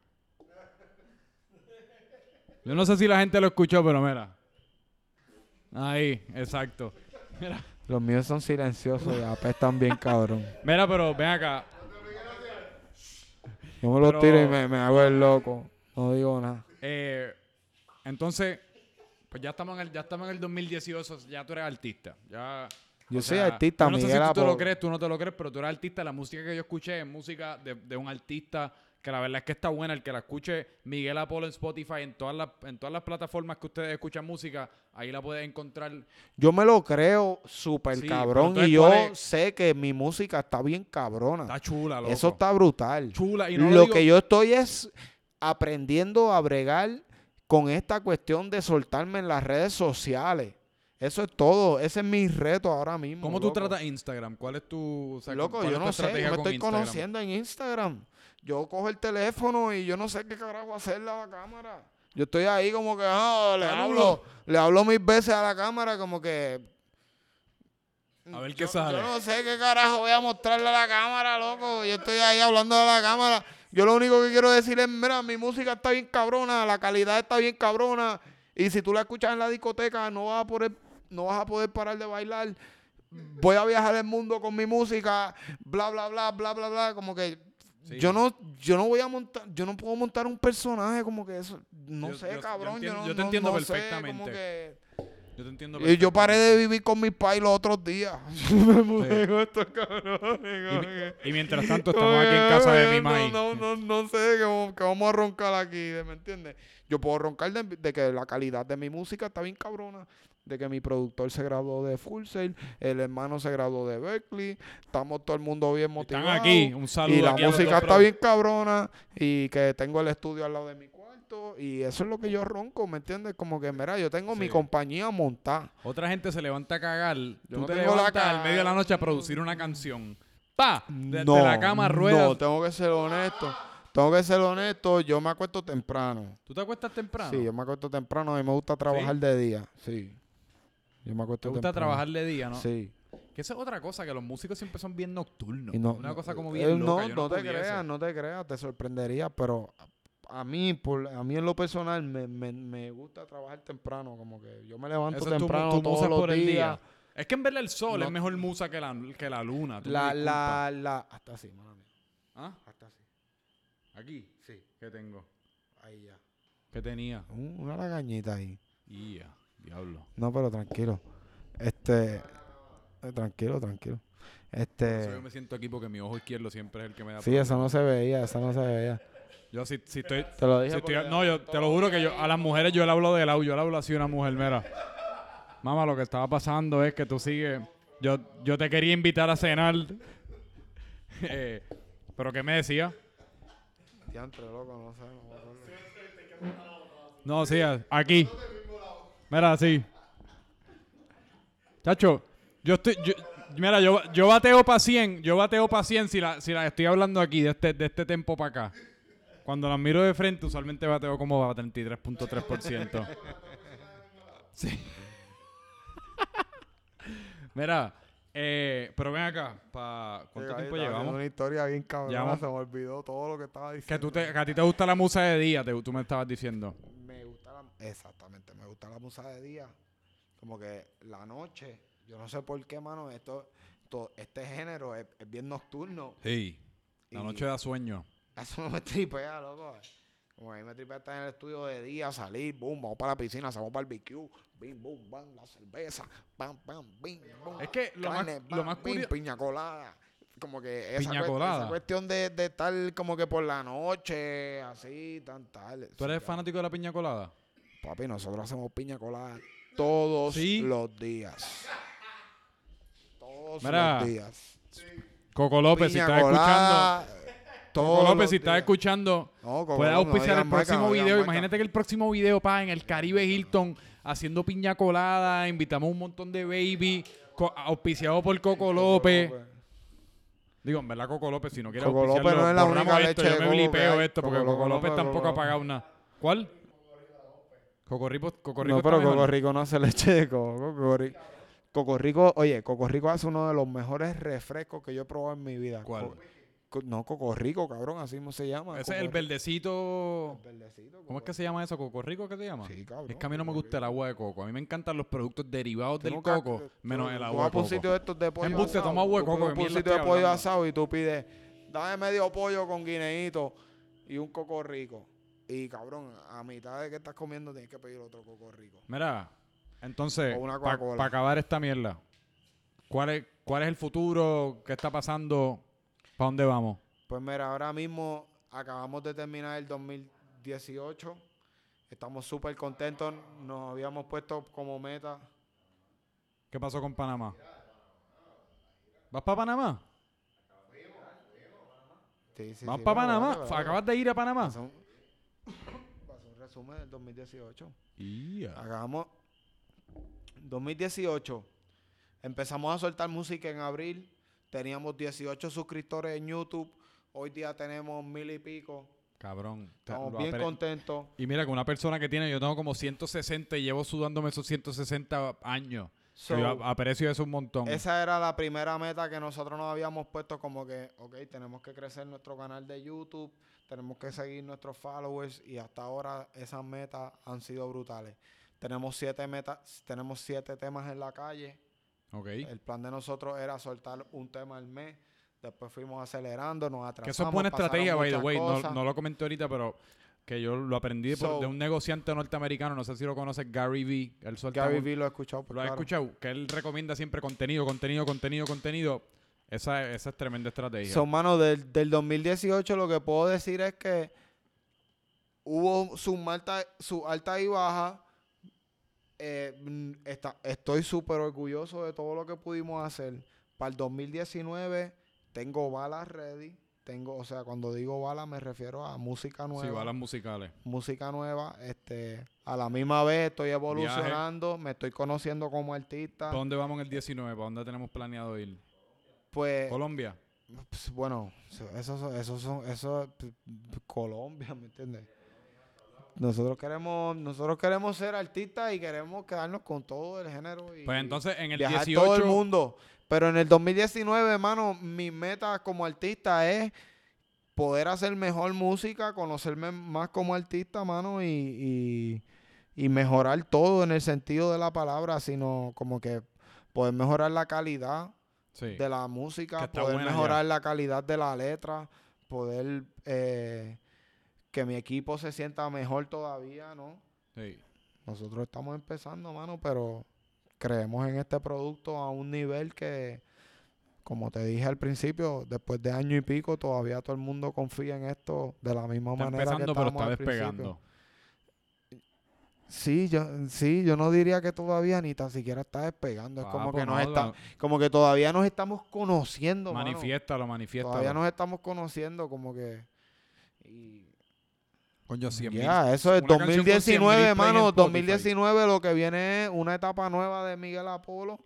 Yo no sé si la gente lo escuchó, pero mira. Ahí, exacto. Mira, los míos son silenciosos y apestan bien cabrón. mira, pero ven acá. Yo me Pero- tiro y me, me hago el loco. No digo nada. Eh, entonces, pues ya estamos en el, ya estamos en el 2018, ya tú eres artista. Ya, Yo o soy artista, yo no sé Miguel si tú te lo Apo- crees, tú no te lo crees, pero tú eres artista. La música que yo escuché es música de, de un artista que la verdad es que está buena. El que la escuche Miguel Apolo en Spotify, en todas las, en todas las plataformas que ustedes escuchan música, ahí la puedes encontrar. Yo me lo creo súper Sí, cabrón y yo sé que mi música está bien cabrona. Está chula, loco. Eso está brutal. chula. Y no lo lo digo- que yo estoy es aprendiendo a bregar con esta cuestión de soltarme en las redes sociales. Eso es todo. Ese es mi reto ahora mismo. ¿Cómo tú tratas Instagram? ¿Cuál es tu. o sea, Loco, yo no sé. Yo me estoy Instagram? conociendo en Instagram. Yo cojo el teléfono y yo no sé qué carajo hacerle a la cámara. Yo estoy ahí como que ah, le hablo, le hablo mil veces a la cámara como que A ver qué yo, sale. Yo no sé qué carajo voy a mostrarle a la cámara, loco. Yo estoy ahí hablando a la cámara. Yo lo único que quiero decir es, mira, mi música está bien cabrona, la calidad está bien cabrona. Y si tú la escuchas en la discoteca, no vas a poder, no vas a poder parar de bailar. Voy a viajar el mundo con mi música, bla, bla, bla, bla, bla, bla. Como que Sí. yo no, yo no voy a montar, yo no puedo montar un personaje como que eso. No Yo- sé, yo- yo cabrón. entiendo- no- yo te no- entiendo no sé, perfectamente. como que- Yo te entiendo. y yo paré de vivir con mis pais los otros días. me mudé Sí. con estos cabrones. Y, mientras tanto estamos aquí en casa de mi no, maíz. No, no, no sé que, vamos- que vamos a roncar aquí, ¿me entiendes? Yo puedo roncar de, de que la calidad de mi música está bien cabrona. De que mi productor se graduó de Full Sail, el hermano se graduó de Berkeley, estamos todo el mundo bien Están motivados. aquí. Un saludo Y la aquí música está bien cabrona y que tengo el estudio al lado de mi cuarto y eso es lo que yo ronco, ¿me entiendes? Como que, mira, yo tengo mi compañía montada. Otra gente se levanta a cagar. Tú no te tengo la al medio de la noche a producir una canción. ¡Pa! De, de no, la cama rueda. No, tengo que ser honesto. Tengo que ser honesto, yo me acuesto temprano. ¿Tú te acuestas temprano? Sí, yo me acuesto temprano, a mí me gusta trabajar de día. Sí. Yo me acuesto ¿Te gusta temprano. trabajar de día, no? Sí. Que esa es otra cosa, que los músicos siempre son bien nocturnos. Y no, una no, cosa como eh, bien no, loca. yo no, te creas, no te creas, te sorprendería, pero a, mí, por, a mí en lo personal, me, me, me gusta trabajar temprano, como que yo me levanto Eso temprano todos los por el días. día. Es que en verle el sol No. es mejor musa que la, que la luna. La, la, la, hasta así, mía, ¿Ah? hasta así. Aquí. Sí, ¿Qué tengo? ahí ya. ¿Qué tenía? Un- Una lagañita ahí. Ya, diablo. No, pero tranquilo. Este, eh, tranquilo, tranquilo. Este, eso yo me siento aquí porque mi ojo izquierdo siempre es el que me da sí, eso no se veía, eso no se veía. Yo si, si estoy... Te lo si dije. estoy- no, yo te lo juro que yo a las mujeres yo le hablo de lado, yo le hablo así a una mujer, mira. Mamá, lo que estaba pasando es que tú sigues... Yo, yo te quería invitar a cenar. Eh, ¿Pero qué me decía? Diantre, loco, no sé. No, sí, aquí. Mira, así. Chacho, yo estoy... yo- mira, yo, yo bateo para 100. Yo bateo para 100 si la, si la estoy hablando aquí, de este, de este tiempo para acá. Cuando las miro de frente, usualmente bateo como a 33.3%. Sí. Mira, eh, pero ven acá. Pa, ¿Cuánto Sí, tiempo llevamos? Una historia bien cabrona, se me olvidó todo lo que estaba diciendo. Que, tú te, que a ti te gusta la musa de día, te- tú me estabas diciendo. Exactamente, me gusta la música de día. Como que la noche, yo no sé por qué, mano, esto, to- este género es, es bien nocturno. Sí. La Y- noche da sueño. Eso no me tripea, loco. Como a mí me tripea estar en el estudio de día, salir, boom, vamos para la piscina, hacemos barbecue, bim, boom, bam, la cerveza, pam, pam, bim, boom. Es que lo más, carne, lo bam, más bim, piña colada. Como que esa, Piña cue- colada. esa cuestión de, de estar como que por la noche, así, tan tal. ¿Tú eres fanático de la piña colada? Papi, nosotros hacemos piña colada todos Sí. los días. Todos Mira, los días. Coco López, si estás escuchando... colada, Coco López, si estás escuchando... No, no auspiciar el próximo video. Imagínate que el próximo video, pa, en el Caribe Hilton, haciendo piña colada, invitamos un montón de baby, auspiciado por Coco López. Digo, en verdad, Coco López, si no quieres Coco López no es la única esto, leche yo me blipeo esto, porque Coco Coco López López, tampoco ha pagado una... ¿Cuál? Coco Rico, Coco Rico No, pero mejor. Coco Rico no hace leche de coco. Coco Rico, Coco Rico, oye, Coco Rico hace uno de los mejores refrescos que yo he probado en mi vida. ¿Cuál? Co- no, Coco Rico, cabrón, así mismo se llama. Ese es el Coco verdecito... ¿Cómo es Coco que se llama eso? ¿Coco Rico qué se llama? Sí, cabrón. Es que a mí no me Coco gusta el agua de coco. A mí me encantan los productos derivados del nunca- coco, tú- menos el agua de por un coco. sitio de estos de pollo asado, toma agua de coco, que un sitio de pollo hablando. asado y tú pides, dame medio pollo con guineíto y un coco rico. Y cabrón, a mitad de que estás comiendo tienes que pedir otro coco rico. Mira, entonces, para Coca-Cola. acabar esta mierda, ¿cuál es, ¿cuál es el futuro? ¿Qué está pasando? ¿Para dónde vamos? Pues mira, ahora mismo acabamos de terminar el 2018. Estamos súper contentos. Nos habíamos puesto como meta. ¿Qué pasó con Panamá? ¿Vas para Panamá? Sí, sí, ¿Vas sí, para Panamá? bueno, bueno. ¿Acabas de ir a Panamá? Resumen del 2018. Ia. Hagamos 2018. Empezamos a soltar música en abril. Teníamos 18 suscriptores en YouTube. Hoy día tenemos mil y pico. Cabrón. Estamos bien contentos. Y mira, que una persona que tiene, yo tengo como 160 y llevo sudándome esos 160 años. So, aprecio eso un montón. esa era la primera meta que nosotros nos habíamos puesto como que, ok, tenemos que crecer nuestro canal de YouTube, tenemos que seguir nuestros followers y hasta ahora esas metas han sido brutales. Tenemos siete metas, tenemos siete temas en la calle. ok. El plan de nosotros era soltar un tema al mes. Después fuimos acelerando, nos atrasamos. Que eso es buena estrategia, by the way. No lo comenté ahorita, pero que yo lo aprendí por- de un negociante norteamericano. No sé si lo conoces, Gary Vee. Él Gary Vee lo he escuchado. pues, ¿Lo claro. escuchado? Que él recomienda siempre contenido, contenido, contenido, contenido. Esa, esa es tremenda estrategia. So, mano, del, del 2018 lo que puedo decir es que hubo su alta, su alta y baja. Eh, está- estoy súper orgulloso de todo lo que pudimos hacer. Para el 2019 tengo balas ready. Tengo, o sea, cuando digo balas me refiero a música nueva. sí, balas musicales. música nueva. Este, a la misma vez estoy evolucionando, me estoy conociendo como artista. ¿Para dónde vamos en el 19? ¿Para dónde tenemos planeado ir? Pues Colombia. Pues, bueno, so- eso, son- eso son, eso Colombia, ¿me entiendes? Nosotros queremos, nosotros queremos ser artistas y queremos quedarnos con todo el género y Pues entonces en el viajar 18. todo el mundo. Pero en el 2019, hermano, mi meta como artista es poder hacer mejor música, conocerme más como artista, mano, y, y, y mejorar todo en el sentido de la palabra, sino como que poder mejorar la calidad Sí. de la música, poder mejorar la calidad de la letra, poder eh, que mi equipo se sienta mejor todavía, ¿no? sí. Nosotros estamos empezando, mano, pero creemos en este producto a un nivel que, como te dije al principio, después de año y pico, todavía todo el mundo confía en esto de la misma Está manera empezando, que pero está despegando. Sí, yo, sí, yo no diría que todavía ni tan siquiera está despegando. Es como Papo, que nos no, está, no. como que todavía nos estamos conociendo, mano. Manifiéstalo, manifiéstalo. Todavía nos estamos conociendo como que... y- Coño, 100 Ya, eso es una canción con 100.000 play 2019, en hermano. Spotify. 2019 lo que viene es una etapa nueva de Miguel Apolo.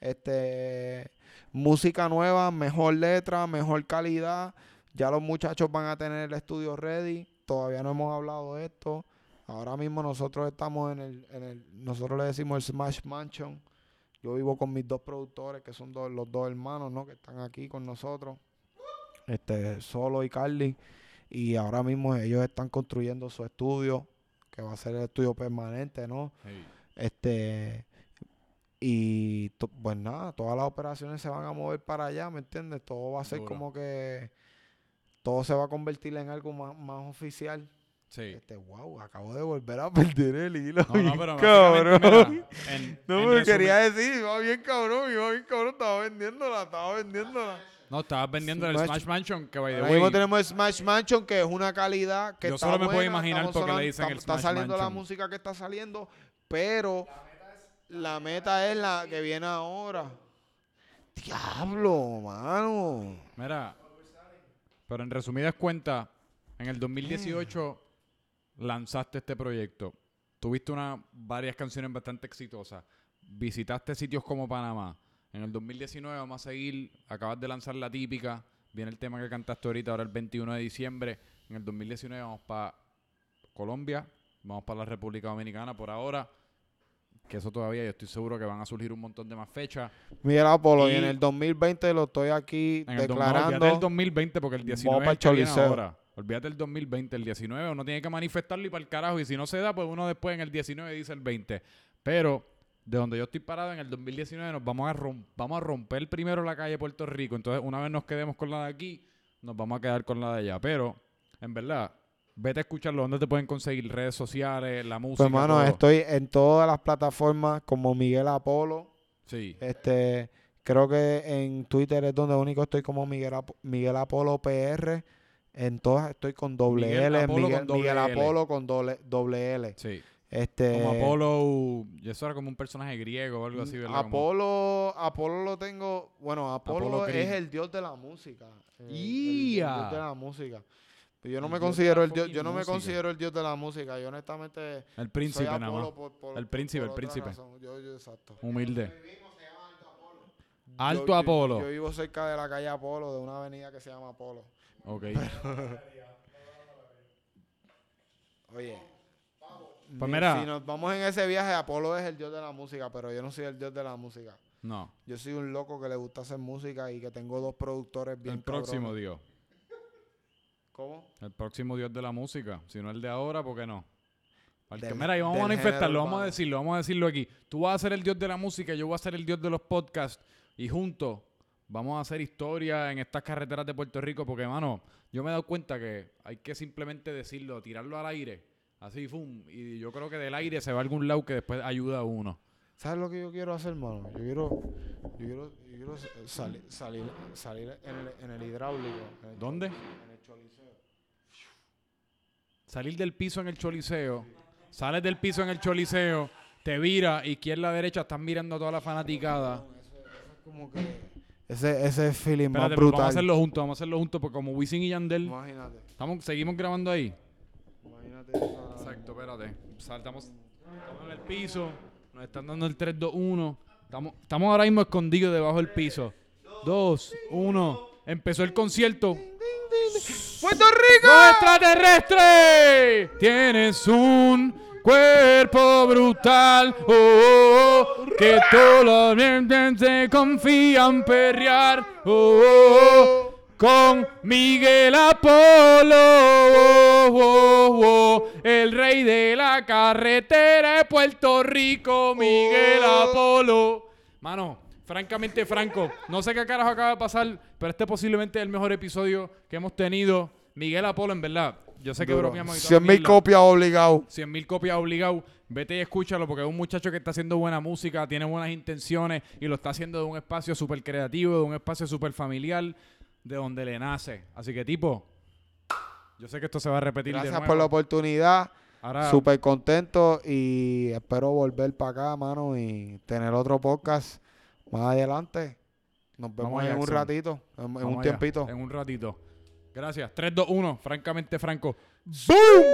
Este, música nueva, mejor letra, mejor calidad. Ya los muchachos van a tener el estudio ready. Todavía no hemos hablado de esto. Ahora mismo nosotros estamos en el, en el nosotros le decimos el Smash Mansion. Yo vivo con mis dos productores, que son dos- los dos hermanos, ¿no? Que están aquí con nosotros. Este, Solo y Carly. Y ahora mismo ellos están construyendo su estudio, que va a ser el estudio permanente, ¿no? Este, y pues nada, todas las operaciones se van a mover para allá, ¿me entiendes? Todo va a ser como que todo se va a convertir en algo más, más oficial. Sí. Este, wow, acabo de volver a perder el hilo. No, pero cabrón. básicamente, mira, en- no en me resumi- quería decir, iba bien cabrón, iba bien cabrón, estaba vendiéndola, estaba vendiéndola. No, estabas vendiendo el Smash- Smash Mansion, que by the way, tenemos Smash Mansion, que es una calidad que Yo está solo me puedo imaginar estamos por qué le dicen está, el está Smash saliendo la música que está saliendo, pero la meta es la que viene ahora. Diablo, mano. Mira, pero en resumidas cuentas, en el 2018 lanzaste este proyecto. Tuviste una, varias canciones bastante exitosas. Visitaste sitios como Panamá. En el 2019 vamos a seguir. Acabas de lanzar la típica. Viene el tema que cantaste ahorita, ahora el 21 de diciembre. En el 2019 vamos para Colombia. Vamos para la República Dominicana por ahora. Que eso todavía yo estoy seguro que van a surgir un montón de más fechas. Mira, Apolo, y, Y- en el 2020 lo estoy aquí En el do- no, declarando. del 2020 porque el Vamos 19 pa'l es el que ahora. Olvídate del 2020. El 19 uno tiene que manifestarlo y para el carajo. Y si no se da, pues uno después en el 19 dice el 20. Pero de donde yo estoy parado en el 2019 nos vamos a, rom- vamos a romper primero la calle Puerto Rico. Entonces una vez nos quedemos con la de aquí, nos vamos a quedar con la de allá. Pero, en verdad, vete a escucharlo. ¿Dónde te pueden conseguir? Redes sociales, la música. Pues, hermano, estoy en todas las plataformas como Miguel Apolo. Sí. Este, creo que en Twitter es donde único estoy como Miguel, Ap- Miguel Apolo PR. En todas estoy con doble Miguel L, Apolo Miguel, L. Apolo con doble, doble L. Sí. Este, Como Apolo. Y eso era como un personaje griego o algo así, ¿verdad? Como- Apolo, Apolo lo tengo, bueno, Apolo, Apolo es el dios de la música. el- el- dios de la música. Pero yo no El me considero el dios, yo no me considero el dios de la música. Yo honestamente El príncipe soy nada más. Apolo por, por- El príncipe, por el príncipe. razón. Yo, yo- exacto. Humilde. Alto yo- Apolo. Yo, vivo cerca de la calle Apolo, de una avenida que se llama Apolo. Ok. Oye, Pues mira. Si nos vamos en ese viaje, Apolo es el dios de la música, pero yo no soy el dios de la música. No. Yo soy un loco que le gusta hacer música y que tengo dos productores bien el próximo cabrones. Dios. ¿Cómo? El próximo Dios de la música. Si no el de ahora, ¿por qué no? Al que- Del- mira, y vamos a manifestarlo, vamos a decirlo, vamos a decirlo aquí. Tú vas a ser el Dios de la música, yo voy a ser el Dios de los podcasts. Y juntos vamos a hacer historia en estas carreteras de Puerto Rico. Porque, mano, yo me he dado cuenta que hay que simplemente decirlo, tirarlo al aire. Así, fum. Y yo creo que del aire se va a algún lado que después ayuda a uno. ¿Sabes lo que yo quiero hacer, mano? Yo quiero, yo quiero, yo quiero salir, salir, salir en el, en el hidráulico. en el ¿Dónde? En el choliseo. Salir del piso en el choliseo. Sales del piso en el choliseo, te vira, izquierda, derecha, están mirando a toda la fanaticada. Es como que ese, ese feeling Espérate, más brutal. vamos a hacerlo juntos, vamos a hacerlo juntos, porque como Wisin y Yandel, Imagínate, estamos, seguimos grabando ahí. Imagínate. esa- Exacto, espérate. Saltamos, estamos en el piso, nos están dando el 3, 2, 1. Estamos, estamos ahora mismo escondidos debajo del piso. 2, 1. Empezó el concierto. ¡Puerto Rico! ¡Los extraterrestres! Tienes un cuerpo brutal. Oh, oh, oh, que todos los se confían perrear. Oh, oh, oh, con Miguel Apolo. Oh, oh, oh, el rey de la carretera de Puerto Rico, Miguel Apolo. Mano, francamente franco, no sé qué carajo acaba de pasar, pero este posiblemente es el mejor episodio que hemos tenido. Miguel Apolo, en verdad. Yo sé que bromeamos y toda 100 mil copias obligado. 100 mil copias obligado. Vete y escúchalo porque es un muchacho que está haciendo buena música, tiene buenas intenciones y lo está haciendo de un espacio súper creativo, de un espacio súper familiar, de donde le nace. Así que, tipo, yo sé que esto se va a repetir de Gracias nuevo. por la oportunidad. Súper contento y espero volver para acá, mano, y tener otro podcast más adelante. Nos vemos allá, en un Jackson. ratito, en, un allá, tiempito. En un ratito. Gracias. 3, 2, 1. Francamente franco. ¡Boom!